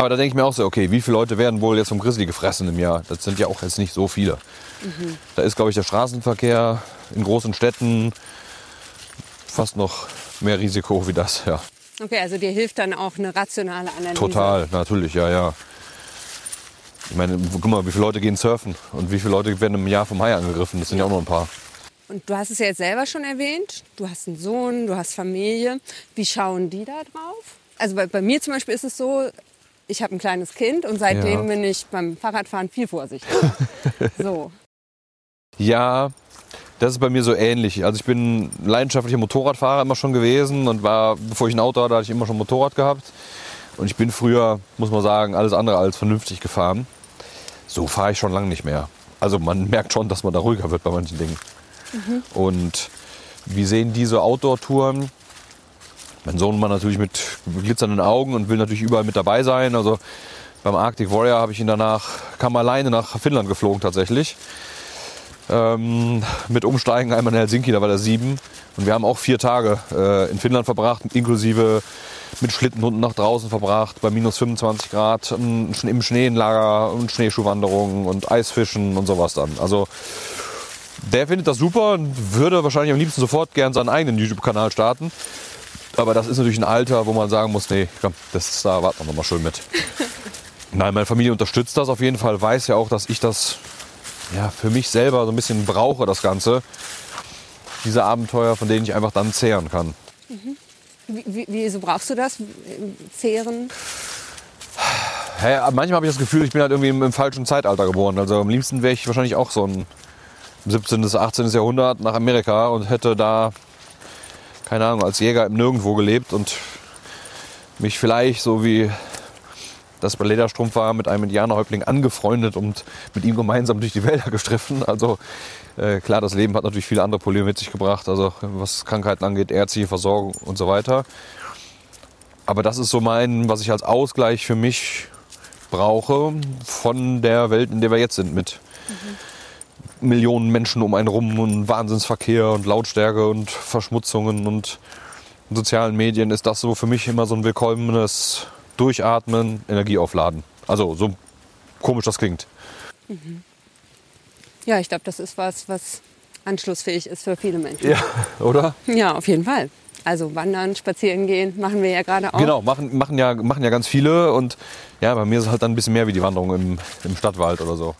aber da denke ich mir auch so, okay, wie viele Leute werden wohl jetzt vom Grizzly gefressen im Jahr? Das sind ja auch jetzt nicht so viele. Mhm. Da ist, glaube ich, der Straßenverkehr in großen Städten fast noch mehr Risiko wie das, ja. Okay, also dir hilft dann auch eine rationale Analyse. Total, natürlich, ja, ja. Ich meine, guck mal, wie viele Leute gehen surfen und wie viele Leute werden im Jahr vom Hai angegriffen? Das sind ja, ja auch nur ein paar. Und du hast es ja jetzt selber schon erwähnt. Du hast einen Sohn, du hast Familie. Wie schauen die da drauf? Also bei, bei mir zum Beispiel ist es so, ich habe ein kleines Kind und seitdem ja. bin ich beim Fahrradfahren viel vorsichtiger. so. Ja, das ist bei mir so ähnlich. Also ich bin leidenschaftlicher Motorradfahrer immer schon gewesen und war, bevor ich ein Auto hatte, hatte ich immer schon Motorrad gehabt. Und ich bin früher, muss man sagen, alles andere als vernünftig gefahren. So fahre ich schon lange nicht mehr. Also man merkt schon, dass man da ruhiger wird bei manchen Dingen. Mhm. Und wie sehen diese Outdoor-Touren? Mein Sohn war natürlich mit glitzernden Augen und will natürlich überall mit dabei sein. Also beim Arctic Warrior habe ich ihn danach, kam alleine nach Finnland geflogen tatsächlich. Ähm, mit Umsteigen einmal in Helsinki, da war der sieben. Und wir haben auch vier Tage äh, in Finnland verbracht, inklusive mit Schlittenhunden nach draußen verbracht, bei minus 25 Grad, im Schnee in Lager und Schneeschuhwanderungen und Eisfischen und sowas dann. Also der findet das super und würde wahrscheinlich am liebsten sofort gern seinen eigenen YouTube-Kanal starten. Aber das ist natürlich ein Alter, wo man sagen muss, nee, komm, das, da warten wir noch mal schön mit. Nein, meine Familie unterstützt das auf jeden Fall, weiß ja auch, dass ich das ja, für mich selber so ein bisschen brauche, das Ganze. diese Abenteuer, von denen ich einfach dann zehren kann. Wie, wie, wieso brauchst du das? Zehren? Hä, manchmal habe ich das Gefühl, ich bin halt irgendwie im, im falschen Zeitalter geboren. Also am liebsten wäre ich wahrscheinlich auch so ein 17. bis 18. Jahrhundert nach Amerika und hätte da, keine Ahnung, als Jäger im Nirgendwo gelebt und mich vielleicht so wie das bei Lederstrumpf war, mit einem Indianerhäuptling angefreundet und mit ihm gemeinsam durch die Wälder gestriffen. Also äh, klar, das Leben hat natürlich viele andere Probleme mit sich gebracht, also was Krankheiten angeht, ärztliche Versorgung und so weiter. Aber das ist so mein, was ich als Ausgleich für mich brauche von der Welt, in der wir jetzt sind, mit Millionen Menschen um einen rum und Wahnsinnsverkehr und Lautstärke und Verschmutzungen und sozialen Medien ist das so für mich immer so ein willkommenes Durchatmen, Energie aufladen. Also so komisch das klingt. Ja, ich glaube, das ist was, was anschlussfähig ist für viele Menschen. Ja, oder? Ja, auf jeden Fall. Also wandern, spazieren gehen, machen wir ja gerade auch. Genau, machen, machen, ja, machen ja ganz viele und ja, bei mir ist es halt dann ein bisschen mehr wie die Wanderung im, im Stadtwald oder so.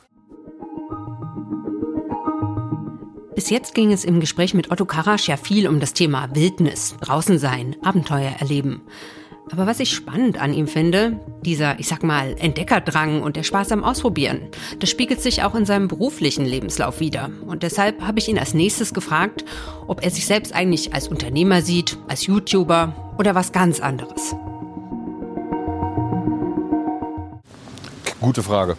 Bis jetzt ging es im Gespräch mit Otto Karasch ja viel um das Thema Wildnis, draußen sein, Abenteuer erleben. Aber was ich spannend an ihm finde, dieser, ich sag mal, Entdeckerdrang und der Spaß am Ausprobieren, das spiegelt sich auch in seinem beruflichen Lebenslauf wider. Und deshalb habe ich ihn als nächstes gefragt, ob er sich selbst eigentlich als Unternehmer sieht, als YouTuber oder was ganz anderes. Gute Frage.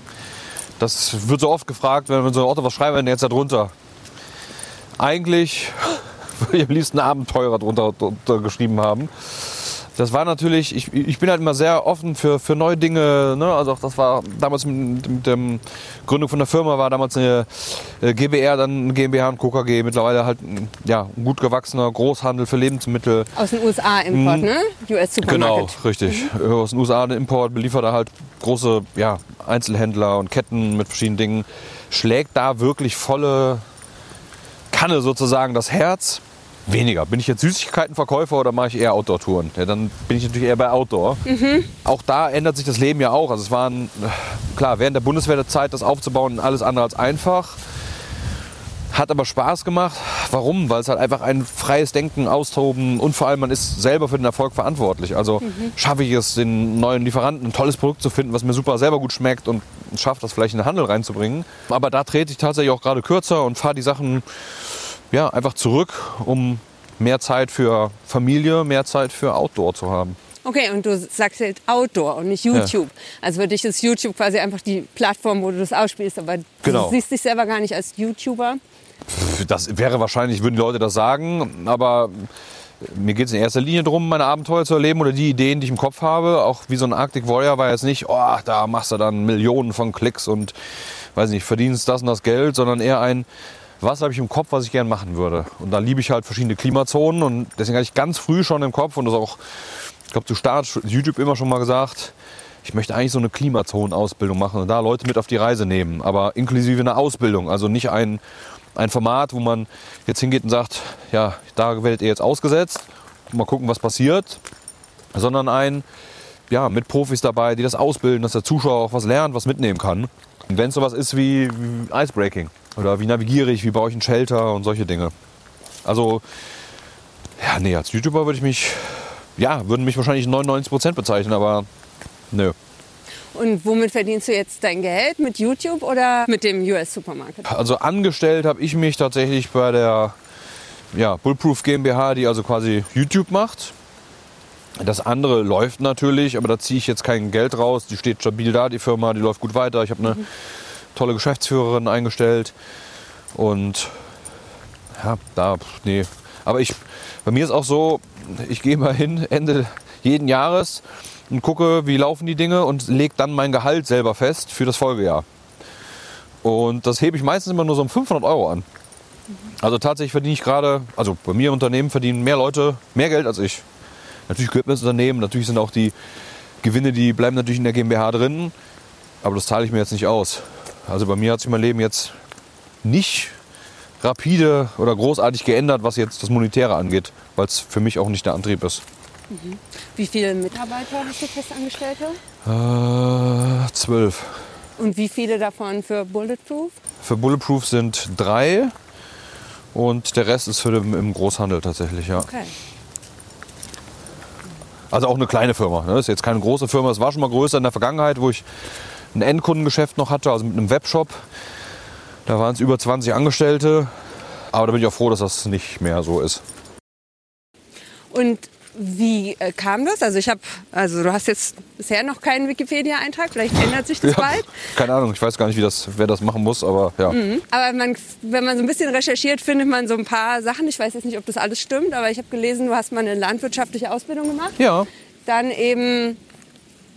Das wird so oft gefragt, wenn man so Otto, was schreiben wir denn jetzt da drunter? Eigentlich würde ich am liebsten Abenteurer drunter, drunter geschrieben haben. Das war natürlich, ich, ich bin halt immer sehr offen für, für neue Dinge. Ne? Also auch das war damals mit, mit der Gründung von der Firma war damals eine äh, GBR, dann GmbH und KKG. Mittlerweile halt ein, ja, ein gut gewachsener Großhandel für Lebensmittel. Aus den USA Import, Mhm. ne? US Genau, Supermarket. richtig. Äh, Aus den USA Import beliefert er halt große ja, Einzelhändler und Ketten mit verschiedenen Dingen. Schlägt da wirklich volle Kanne sozusagen das Herz. Weniger. Bin ich jetzt Süßigkeitenverkäufer oder mache ich eher Outdoor-Touren? Ja, dann bin ich natürlich eher bei Outdoor. Auch da ändert sich das Leben ja auch. Also es waren, klar, während der Bundeswehrzeit das aufzubauen, alles andere als einfach. Hat aber Spaß gemacht. Warum? Weil es halt einfach ein freies Denken, Austoben und vor allem man ist selber für den Erfolg verantwortlich. Also schaffe ich es, den neuen Lieferanten ein tolles Produkt zu finden, was mir super selber gut schmeckt und schaffe das vielleicht in den Handel reinzubringen. Aber da trete ich tatsächlich auch gerade kürzer und fahre die Sachen ja, einfach zurück, um mehr Zeit für Familie, mehr Zeit für Outdoor zu haben. Okay, und du sagst jetzt Outdoor und nicht YouTube. Also für dich ist YouTube quasi einfach die Plattform, wo du das ausspielst. Aber Genau. du siehst dich selber gar nicht als YouTuber. Das wäre wahrscheinlich, würden die Leute das sagen, aber mir geht es in erster Linie darum, meine Abenteuer zu erleben oder die Ideen, die ich im Kopf habe. Auch wie so ein Arctic Warrior war jetzt nicht, oh, da machst du dann Millionen von Klicks und weiß nicht, verdienst das und das Geld, sondern eher ein, was habe ich im Kopf, was ich gern machen würde. Und da liebe ich halt verschiedene Klimazonen und deswegen hatte ich ganz früh schon im Kopf und das auch, ich glaube, zu Start YouTube immer schon mal gesagt, ich möchte eigentlich so eine Klimazonenausbildung machen und da Leute mit auf die Reise nehmen, aber inklusive einer Ausbildung, also nicht ein, ein Format, wo man jetzt hingeht und sagt, ja, da werdet ihr jetzt ausgesetzt, mal gucken, was passiert, sondern ein, ja, mit Profis dabei, die das ausbilden, dass der Zuschauer auch was lernt, was mitnehmen kann. Und wenn es sowas ist wie, wie Icebreaking oder wie navigiere ich, wie baue ich einen Shelter und solche Dinge. Also, ja, nee, als YouTuber würde ich mich, ja, würden mich wahrscheinlich 99% bezeichnen, aber nö. Und womit verdienst du jetzt dein Geld? Mit YouTube oder mit dem US Supermarket? Also angestellt habe ich mich tatsächlich bei der ja, Bulletproof GmbH, die also quasi YouTube macht. Das andere läuft natürlich, aber da ziehe ich jetzt kein Geld raus. Die steht stabil da, die Firma, die läuft gut weiter. Ich habe eine tolle Geschäftsführerin eingestellt. Und ja, da, nee. Aber ich, bei mir ist auch so, ich gehe mal hin Ende jeden Jahres und gucke, wie laufen die Dinge und lege dann mein Gehalt selber fest für das Folgejahr. Und das hebe ich meistens immer nur so um 500 Euro an. Also tatsächlich verdiene ich gerade, also bei mir im Unternehmen verdienen mehr Leute mehr Geld als ich. Natürlich gehört mir das Unternehmen, natürlich sind auch die Gewinne, die bleiben natürlich in der GmbH drin, aber das zahle ich mir jetzt nicht aus. Also bei mir hat sich mein Leben jetzt nicht rapide oder großartig geändert, was jetzt das Monetäre angeht, weil es für mich auch nicht der Antrieb ist. Wie viele Mitarbeiter hast du festangestellte? Äh, zwölf. Und wie viele davon für Bulletproof? Für Bulletproof sind drei Und der Rest ist für den, im Großhandel tatsächlich, ja. Okay. Also auch eine kleine Firma. Ne? Ist jetzt keine große Firma. Es war schon mal größer in der Vergangenheit, wo ich ein Endkundengeschäft noch hatte, also mit einem Webshop. Da waren es über 20 Angestellte. Aber da bin ich auch froh, dass das nicht mehr so ist. Wie äh, kam das? Also ich habe, also du hast jetzt bisher noch keinen Wikipedia-Eintrag, vielleicht ändert sich das Ja, bald. keine Ahnung, ich weiß gar nicht, wie das, wer das machen muss, aber ja. Mhm. Aber man, wenn man so ein bisschen recherchiert, findet man so ein paar Sachen. Ich weiß jetzt nicht, ob das alles stimmt, aber ich habe gelesen, du hast mal eine landwirtschaftliche Ausbildung gemacht. Ja, Dann eben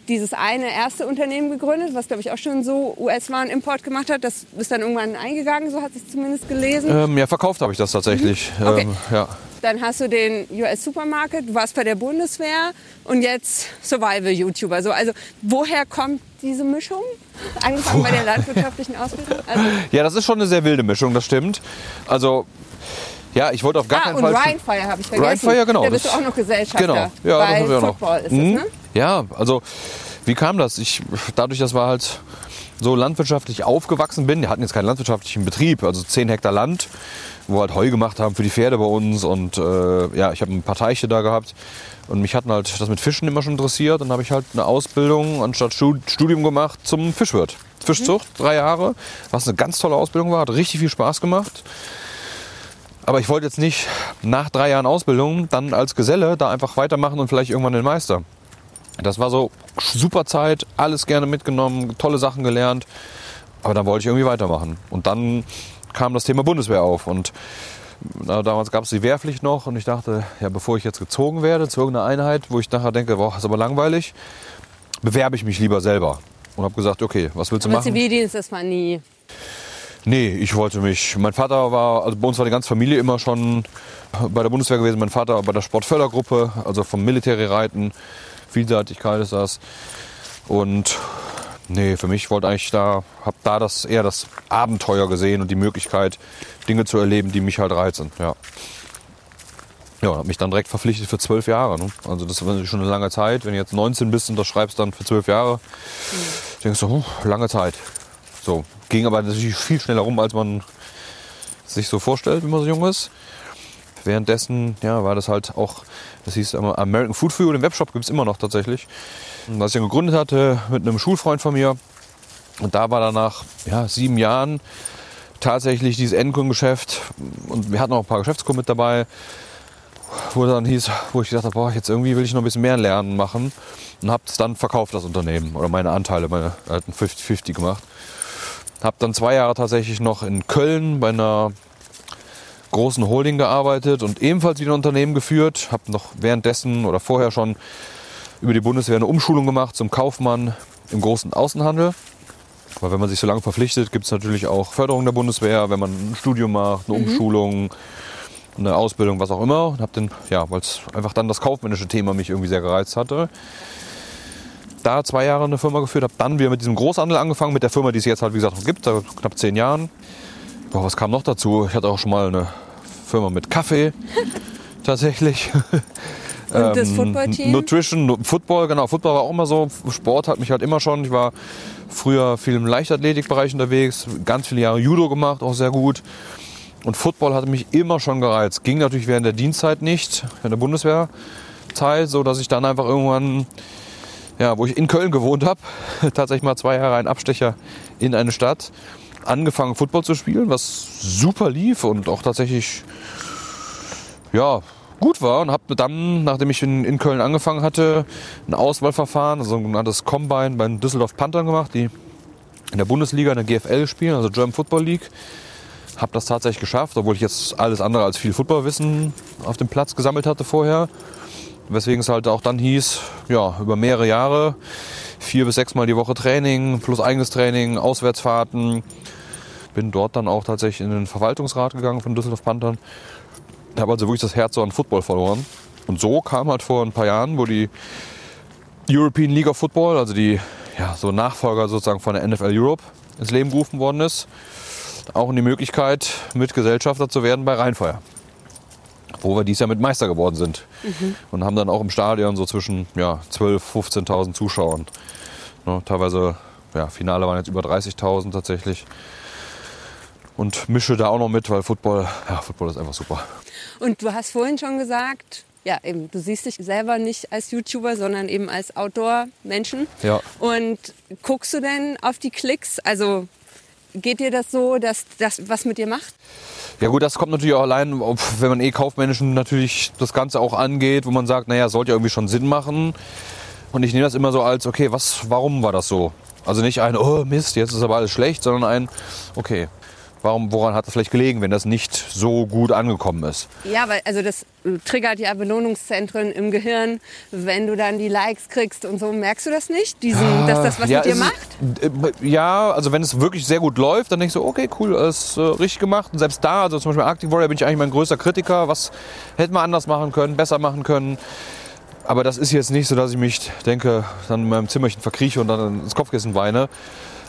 dieses eine erste Unternehmen gegründet, was glaube ich auch schon so US-Waren-Import gemacht hat. Das ist dann irgendwann eingegangen, so hat es zumindest gelesen. ähm, ja verkauft habe ich das tatsächlich. Mhm. Okay. Ähm, ja. Dann hast du den US-Supermarket, du warst bei der Bundeswehr und jetzt Survival-YouTuber. So, also woher kommt diese Mischung? Angefangen bei der landwirtschaftlichen Ausbildung? Also, ja, das ist schon eine sehr wilde Mischung, das stimmt. Also, ja, ich wollte auf gar ah, keinen und Fall... Rhinefire habe ich vergessen. Rhinefire, genau, Da bist du das- auch noch Gesellschafter. Genau, ja, bei das wir auch noch. Football ist Mhm. es, ne? Ja, also wie kam das? Ich, dadurch, dass wir halt so landwirtschaftlich aufgewachsen bin, wir hatten jetzt keinen landwirtschaftlichen Betrieb, also 10 Hektar Land, wo wir halt Heu gemacht haben für die Pferde bei uns und äh, ja, ich habe ein paar Teiche da gehabt und mich hatten halt das mit Fischen immer schon interessiert. Dann habe ich halt eine Ausbildung anstatt Stu- Studium gemacht zum Fischwirt. Fischzucht, drei Jahre, was eine ganz tolle Ausbildung war, hat richtig viel Spaß gemacht. Aber ich wollte jetzt nicht nach drei Jahren Ausbildung dann als Geselle da einfach weitermachen und vielleicht irgendwann den Meister. Das war so super Zeit, alles gerne mitgenommen, tolle Sachen gelernt. Aber dann wollte ich irgendwie weitermachen. Und dann kam das Thema Bundeswehr auf. Und na, damals gab es die Wehrpflicht noch. Und ich dachte, ja, bevor ich jetzt gezogen werde zu irgendeiner Einheit, wo ich nachher denke, boah, ist aber langweilig, bewerbe ich mich lieber selber. Und habe gesagt, okay, was willst du Aber machen? Zivildienst ist man nie. Nee, ich wollte mich. Mein Vater war, also bei uns war die ganze Familie immer schon bei der Bundeswehr gewesen. Mein Vater bei der Sportfördergruppe, also vom Military-Reiten. Vielseitigkeit ist das. Und nee, für mich wollte eigentlich da, hab da das eher das Abenteuer gesehen und die Möglichkeit, Dinge zu erleben, die mich halt reizen. Ja. Ja, habe mich dann direkt verpflichtet für zwölf Jahre. Ne? Also das ist schon eine lange Zeit. Wenn du jetzt 19 bist und das schreibst dann für zwölf Jahre, denkst du, huh, lange Zeit. So, ging aber natürlich viel schneller rum, als man sich so vorstellt, wenn man so jung ist. Währenddessen ja, war das halt auch, das hieß immer American Food You, den Webshop gibt es immer noch tatsächlich. Was ich dann gegründet hatte mit einem Schulfreund von mir. Und da war dann nach ja, sieben Jahren tatsächlich dieses Endkundengeschäft. Und wir hatten auch ein paar Geschäftskunden mit dabei, wo dann hieß, wo ich gedacht habe, boah, jetzt irgendwie will ich noch ein bisschen mehr lernen machen. Und habe es dann verkauft, das Unternehmen. Oder meine Anteile, meine alten 50-50 gemacht. Habe dann zwei Jahre tatsächlich noch in Köln bei einer großen Holding gearbeitet und ebenfalls wieder ein Unternehmen geführt. Habe noch währenddessen oder vorher schon über die Bundeswehr eine Umschulung gemacht zum Kaufmann im großen Außenhandel. Weil wenn man sich so lange verpflichtet, gibt es natürlich auch Förderung der Bundeswehr, wenn man ein Studium macht, eine Umschulung, eine Ausbildung, was auch immer. Und habe dann, ja, weil es einfach dann das kaufmännische Thema mich irgendwie sehr gereizt hatte, da zwei Jahre eine Firma geführt, habe dann wieder mit diesem Großhandel angefangen, mit der Firma, die es jetzt halt wie gesagt gibt, seit knapp zehn Jahren. Boah, was kam noch dazu? Ich hatte auch schon mal eine Firma mit Kaffee, tatsächlich. Und das Ähm, Footballteam? Nutrition, Nu- Football, genau. Football war auch immer so. Sport hat mich halt immer schon. Ich war früher viel im Leichtathletikbereich unterwegs, ganz viele Jahre Judo gemacht, auch sehr gut. Und Football hatte mich immer schon gereizt. Ging natürlich während der Dienstzeit nicht, in der Bundeswehrzeit, so dass ich dann einfach irgendwann, ja, wo ich in Köln gewohnt habe, tatsächlich mal zwei Jahre einen Abstecher in eine Stadt, angefangen Football zu spielen, was super lief und auch tatsächlich, ja, gut war und habe dann, nachdem ich in, in Köln angefangen hatte, ein Auswahlverfahren, also ein sogenanntes Combine bei den Düsseldorf Panthern gemacht, die in der Bundesliga, in der GFL spielen, also German Football League. Habe das tatsächlich geschafft, obwohl ich jetzt alles andere als viel Footballwissen auf dem Platz gesammelt hatte vorher. Weswegen es halt auch dann hieß, ja, über mehrere Jahre, vier bis sechs Mal die Woche Training, plus eigenes Training, Auswärtsfahrten. Bin dort dann auch tatsächlich in den Verwaltungsrat gegangen von Düsseldorf Panthern. Habe also wirklich das Herz so an Football verloren. Und so kam halt vor ein paar Jahren, wo die European League of Football, also die ja, so Nachfolger sozusagen von der NFL Europe, ins Leben gerufen worden ist, auch in die Möglichkeit, Mitgesellschafter zu werden bei Rheinfeuer. Wo wir dieses Jahr mit Meister geworden sind. Und haben dann auch im Stadion so zwischen ja, 12.000, 15.000 Zuschauern. Ne, teilweise, ja, Finale waren jetzt über 30.000 tatsächlich. und mische da auch noch mit, weil Football, ja, Football ist einfach super. Und du hast vorhin schon gesagt, ja, eben, du siehst dich selber nicht als YouTuber, sondern eben als Outdoor-Menschen. Ja. Und guckst du denn auf die Klicks? Also geht dir das so, dass das was mit dir macht? Ja gut, das kommt natürlich auch allein, wenn man eh kaufmännischen natürlich das Ganze auch angeht, wo man sagt, naja, sollte ja irgendwie schon Sinn machen. Und ich nehme das immer so als, okay, was, warum war das so? Also nicht ein, oh Mist, jetzt ist aber alles schlecht, sondern ein, okay, warum, woran hat das vielleicht gelegen, wenn das nicht so gut angekommen ist? Ja, weil also das triggert ja Belohnungszentren im Gehirn, wenn du dann die Likes kriegst und so. Merkst du das nicht, diesen, dass das was ja, mit dir macht? ist- äh, Ja, also wenn es wirklich sehr gut läuft, dann ich so, okay, cool, ist äh, richtig gemacht. Und selbst da, also zum Beispiel Arctic Warrior bin ich eigentlich mein größter Kritiker. Was hätten wir anders machen können, besser machen können? Aber das ist jetzt nicht so, dass ich mich denke, dann in meinem Zimmerchen verkrieche und dann ins Kopfkissen weine.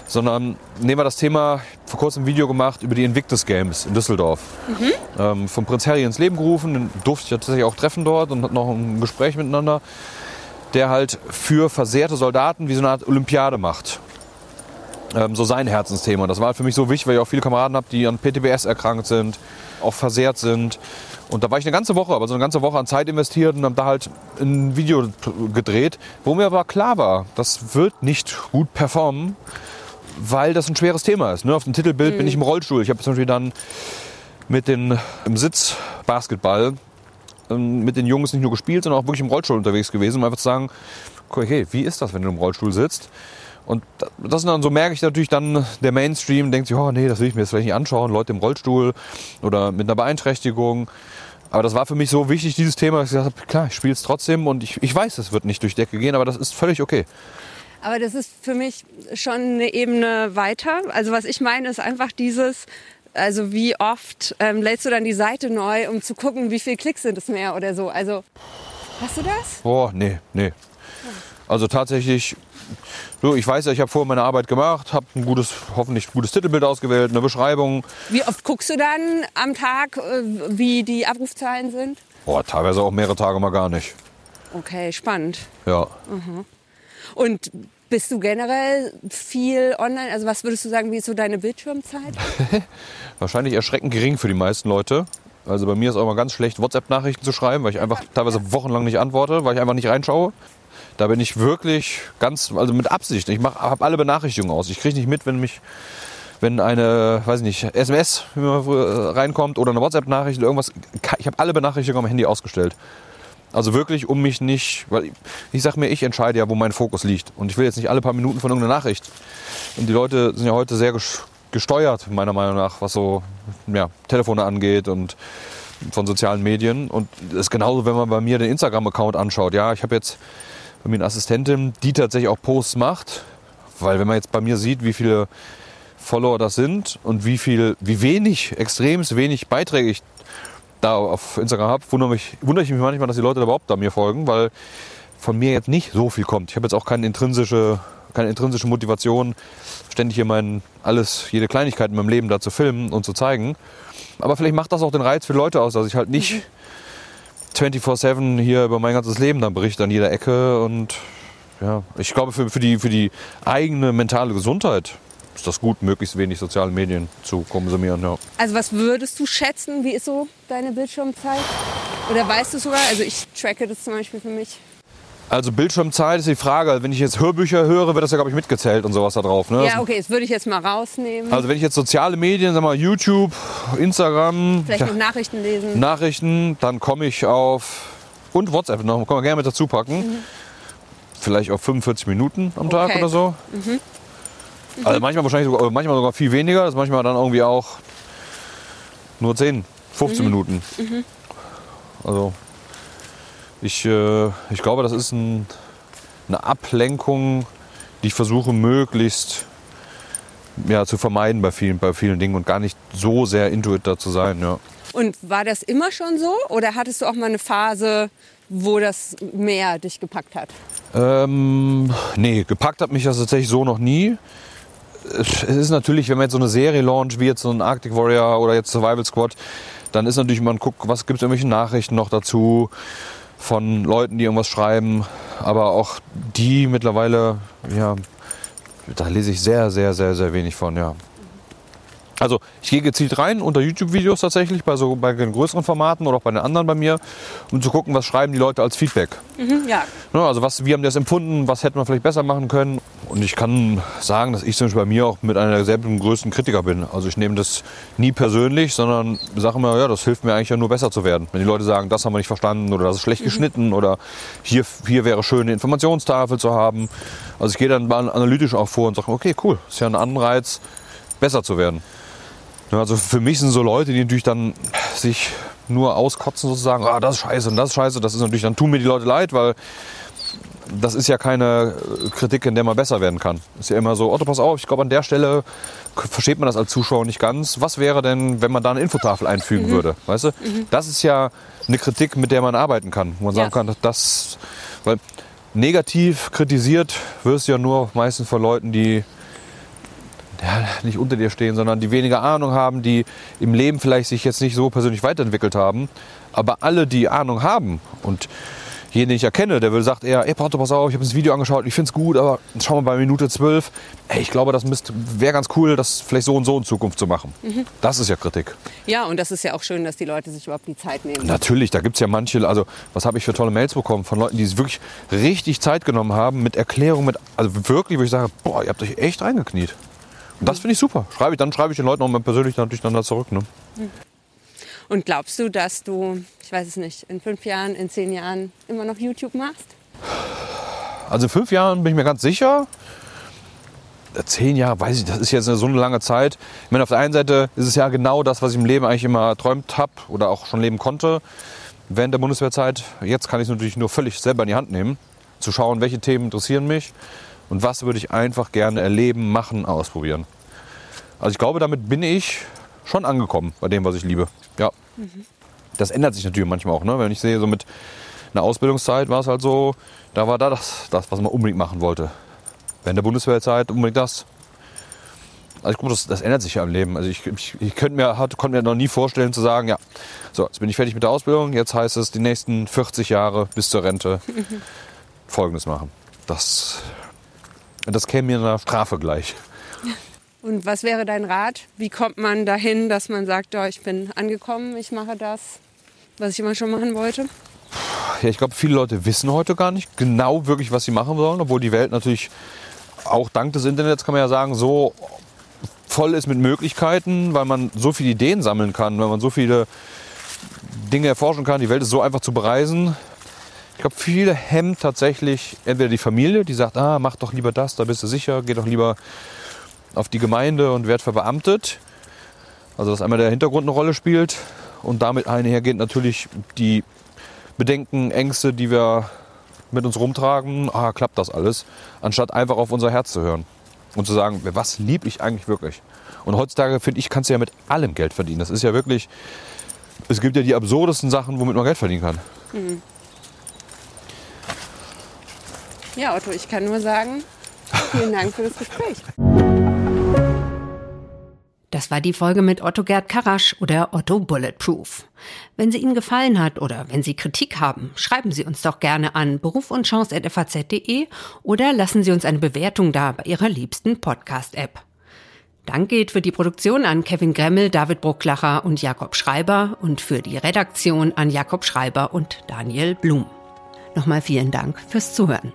Sondern nehmen wir das Thema, vor kurzem ein Video gemacht über die Invictus Games in Düsseldorf. Ähm, von Prinz Harry ins Leben gerufen, den durfte ich tatsächlich auch treffen dort und hat noch ein Gespräch miteinander, der halt für versehrte Soldaten wie so eine Art Olympiade macht. Ähm, so sein Herzensthema. Das war halt für mich so wichtig, weil ich auch viele Kameraden habe, die an PTBS erkrankt sind, auch versehrt sind. Und da war ich eine ganze Woche, aber so eine ganze Woche an Zeit investiert und habe da halt ein Video gedreht, wo mir aber klar war, das wird nicht gut performen, weil das ein schweres Thema ist. Ne? Auf dem Titelbild bin ich im Rollstuhl. Ich habe zum Beispiel dann mit den, im Sitz Basketball ähm, mit den Jungs nicht nur gespielt, sondern auch wirklich im Rollstuhl unterwegs gewesen, um einfach zu sagen, okay, wie ist das, wenn du im Rollstuhl sitzt? Und da- das dann so merke ich natürlich dann, der Mainstream denkt sich, oh nee, das will ich mir jetzt vielleicht nicht anschauen, Leute im Rollstuhl oder mit einer Beeinträchtigung. Aber das war für mich so wichtig, dieses Thema, dass ich gesagt habe, klar, ich spiele es trotzdem und ich, ich weiß, es wird nicht durch die Decke gehen, aber das ist völlig okay. Aber das ist für mich schon eine Ebene weiter. Also was ich meine, ist einfach dieses, also wie oft ähm, lädst du dann die Seite neu, um zu gucken, wie viel Klicks sind es mehr oder so. Also hast du das? Boah, nee, nee. Also tatsächlich, so, ich weiß ja, ich habe vorher meine Arbeit gemacht, habe ein gutes, hoffentlich gutes Titelbild ausgewählt, eine Beschreibung. Wie oft guckst du dann am Tag, äh, wie die Abrufzahlen sind? Boah, teilweise auch mehrere Tage mal gar nicht. Okay, spannend. Ja. Und bist du generell viel online? Also was würdest du sagen, wie ist so deine Bildschirmzeit? Wahrscheinlich erschreckend gering für die meisten Leute. Also bei mir ist auch mal ganz schlecht, WhatsApp-Nachrichten zu schreiben, weil ich einfach teilweise wochenlang nicht antworte, weil ich einfach nicht reinschaue. Da bin ich wirklich ganz, also mit Absicht. Ich habe alle Benachrichtigungen aus. Ich kriege nicht mit, wenn mich, wenn eine, weiß ich nicht, SMS äh, reinkommt oder eine WhatsApp-Nachricht oder irgendwas. Ich habe alle Benachrichtigungen am Handy ausgestellt. Also wirklich, um mich nicht, weil ich, ich sag mir, ich entscheide ja, wo mein Fokus liegt. Und ich will jetzt nicht alle paar Minuten von irgendeiner Nachricht. Und die Leute sind ja heute sehr ges- gesteuert, meiner Meinung nach, was so ja, Telefone angeht und von sozialen Medien. Und das ist genauso, wenn man bei mir den Instagram-Account anschaut. Ja, ich habe jetzt bei mir eine Assistentin, die tatsächlich auch Posts macht. Weil wenn man jetzt bei mir sieht, wie viele Follower das sind und wie viel, wie wenig, extremst wenig Beiträge ich da auf Instagram habe, wundere, mich, wundere ich mich manchmal, dass die Leute da überhaupt da mir folgen, weil von mir jetzt nicht so viel kommt. Ich habe jetzt auch keine intrinsische, keine intrinsische Motivation, ständig hier mein alles, jede Kleinigkeit in meinem Leben da zu filmen und zu zeigen. Aber vielleicht macht das auch den Reiz für Leute aus, dass ich halt nicht 24-7 hier über mein ganzes Leben dann berichte an jeder Ecke. Und ja, ich glaube, für, für, die, für die eigene mentale Gesundheit ist das gut, möglichst wenig soziale Medien zu konsumieren. Ja. Also was würdest du schätzen? Wie ist so deine Bildschirmzeit? Oder weißt du sogar? Also ich tracke das zum Beispiel für mich. Also Bildschirmzeit ist die Frage. Wenn ich jetzt Hörbücher höre, wird das ja, glaube ich, mitgezählt und sowas da drauf. Ne? Ja, okay, das würde ich jetzt mal rausnehmen. Also wenn ich jetzt soziale Medien, sag mal YouTube, Instagram, Vielleicht ja, noch Nachrichten lesen. Nachrichten, dann komme ich auf und WhatsApp noch, kann man gerne mit dazu packen. Vielleicht auf 45 Minuten am Tag Okay. oder so. Also manchmal wahrscheinlich sogar, manchmal sogar viel weniger. Das ist manchmal dann irgendwie auch nur 10, 15 Minuten. Also ich, äh, ich glaube, das ist ein, eine Ablenkung, die ich versuche möglichst ja, zu vermeiden bei vielen, bei vielen Dingen und gar nicht so sehr intuit da zu sein. Ja. Und war das immer schon so? Oder hattest du auch mal eine Phase, wo das mehr dich gepackt hat? Ähm, nee, gepackt hat mich das tatsächlich so noch nie. Es ist natürlich, wenn man jetzt so eine Serie launcht, wie jetzt so ein Arctic Warrior oder jetzt Survival Squad, dann ist natürlich, man guckt, was gibt es irgendwelche Nachrichten noch dazu von Leuten, die irgendwas schreiben. Aber auch die mittlerweile, ja, da lese ich sehr, sehr, sehr, sehr wenig von, ja. Also ich gehe gezielt rein unter YouTube-Videos tatsächlich, bei so bei den größeren Formaten oder auch bei den anderen bei mir, um zu gucken, was schreiben die Leute als Feedback. Mhm, ja. Ja, Also was, wie haben die das empfunden, was hätte man vielleicht besser machen können. Und ich kann sagen, dass ich zum Beispiel bei mir auch mit einer derselben größten Kritiker bin. Also ich nehme das nie persönlich, sondern sage immer, ja, das hilft mir eigentlich ja nur besser zu werden. Wenn die Leute sagen, das haben wir nicht verstanden oder das ist schlecht geschnitten oder hier, hier wäre schön eine Informationstafel zu haben. Also ich gehe dann mal analytisch auch vor und sage, okay, cool, ist ja ein Anreiz, besser zu werden. Also für mich sind so Leute, die natürlich dann sich nur auskotzen sozusagen, ah, das ist scheiße und das ist scheiße, das ist natürlich, dann tun mir die Leute leid, weil das ist ja keine äh, Kritik, in der man besser werden kann. Ist ja immer so, Otto, pass auf, ich glaube an der Stelle versteht man das als Zuschauer nicht ganz. Was wäre denn, wenn man da eine Infotafel einfügen würde? Weißt du? Das ist ja eine Kritik, mit der man arbeiten kann. Wo man sagen Ja. kann, das, weil negativ kritisiert wirst du ja nur meistens von Leuten, die ja, nicht unter dir stehen, sondern die weniger Ahnung haben, die im Leben vielleicht sich jetzt nicht so persönlich weiterentwickelt haben. Aber alle, die Ahnung haben und jeden, den ich erkenne, der will, sagt eher, ey Pato, pass auf, ich habe das Video angeschaut, ich finde es gut, aber schau mal bei Minute 12, ey, ich glaube, das wäre ganz cool, das vielleicht so und so in Zukunft zu machen. Das ist ja Kritik. Ja, und das ist ja auch schön, dass die Leute sich überhaupt die Zeit nehmen. Natürlich, da gibt es ja manche, also was habe ich für tolle Mails bekommen von Leuten, die sich wirklich richtig Zeit genommen haben mit Erklärung, mit, also wirklich, wo ich sage, boah, ihr habt euch echt reingekniet. Und das finde ich super. Schreibe ich, dann schreibe ich den Leuten auch mal persönlich natürlich dann da zurück. Ne? Und glaubst du, dass du, ich weiß es nicht, in fünf Jahren, in zehn Jahren immer noch YouTube machst? Also fünf Jahren bin ich mir ganz sicher. Äh, Zehn Jahre, weiß ich, das ist jetzt so eine lange Zeit. Ich meine, auf der einen Seite ist es ja genau das, was ich im Leben eigentlich immer erträumt habe oder auch schon leben konnte. Während der Bundeswehrzeit. Jetzt kann ich es natürlich nur völlig selber in die Hand nehmen. Zu schauen, welche Themen interessieren mich und was würde ich einfach gerne erleben, machen, ausprobieren. Also ich glaube, damit bin ich schon angekommen bei dem, was ich liebe. Ja. Das ändert sich natürlich manchmal auch. Ne? Wenn ich sehe, so mit einer Ausbildungszeit war es halt so, da war da das, das, was man unbedingt machen wollte. Während der Bundeswehrzeit unbedingt das. Also ich glaube, das, das ändert sich ja im Leben. Also ich, ich, ich könnte mir, hat- konnte mir noch nie vorstellen zu sagen, ja, so, jetzt bin ich fertig mit der Ausbildung, jetzt heißt es, die nächsten 40 Jahre bis zur Rente Folgendes machen. Das, das käme mir einer Strafe gleich. Und was wäre dein Rat? Wie kommt man dahin, dass man sagt, oh, ich bin angekommen, ich mache das, was ich immer schon machen wollte? Ja, ich glaube, viele Leute wissen heute gar nicht genau wirklich, was sie machen sollen, obwohl die Welt natürlich auch dank des Internets, kann man ja sagen, so voll ist mit Möglichkeiten, weil man so viele Ideen sammeln kann, weil man so viele Dinge erforschen kann. Die Welt ist so einfach zu bereisen. Ich glaube, viele hemmen tatsächlich entweder die Familie, die sagt, ah, mach doch lieber das, da bist du sicher, geh doch lieber auf die Gemeinde und werd verbeamtet. Also dass einmal der Hintergrund eine Rolle spielt und damit einhergehend natürlich die Bedenken, Ängste, die wir mit uns rumtragen, ah, klappt das alles, anstatt einfach auf unser Herz zu hören und zu sagen, was lieb ich eigentlich wirklich. Und heutzutage, finde ich, kannst du ja mit allem Geld verdienen. Das ist ja wirklich, es gibt ja die absurdesten Sachen, womit man Geld verdienen kann. Ja, Otto, ich kann nur sagen, vielen Dank für das Gespräch. Das war die Folge mit Otto Gerd Karasch oder Otto Bulletproof. Wenn sie Ihnen gefallen hat oder wenn Sie Kritik haben, schreiben Sie uns doch gerne an berufundchance.faz.de oder lassen Sie uns eine Bewertung da bei Ihrer liebsten Podcast-App. Dank geht für die Produktion an Kevin Gremmel, David Brucklacher und Jakob Schreiber und für die Redaktion an Jakob Schreiber und Daniel Blum. Nochmal vielen Dank fürs Zuhören.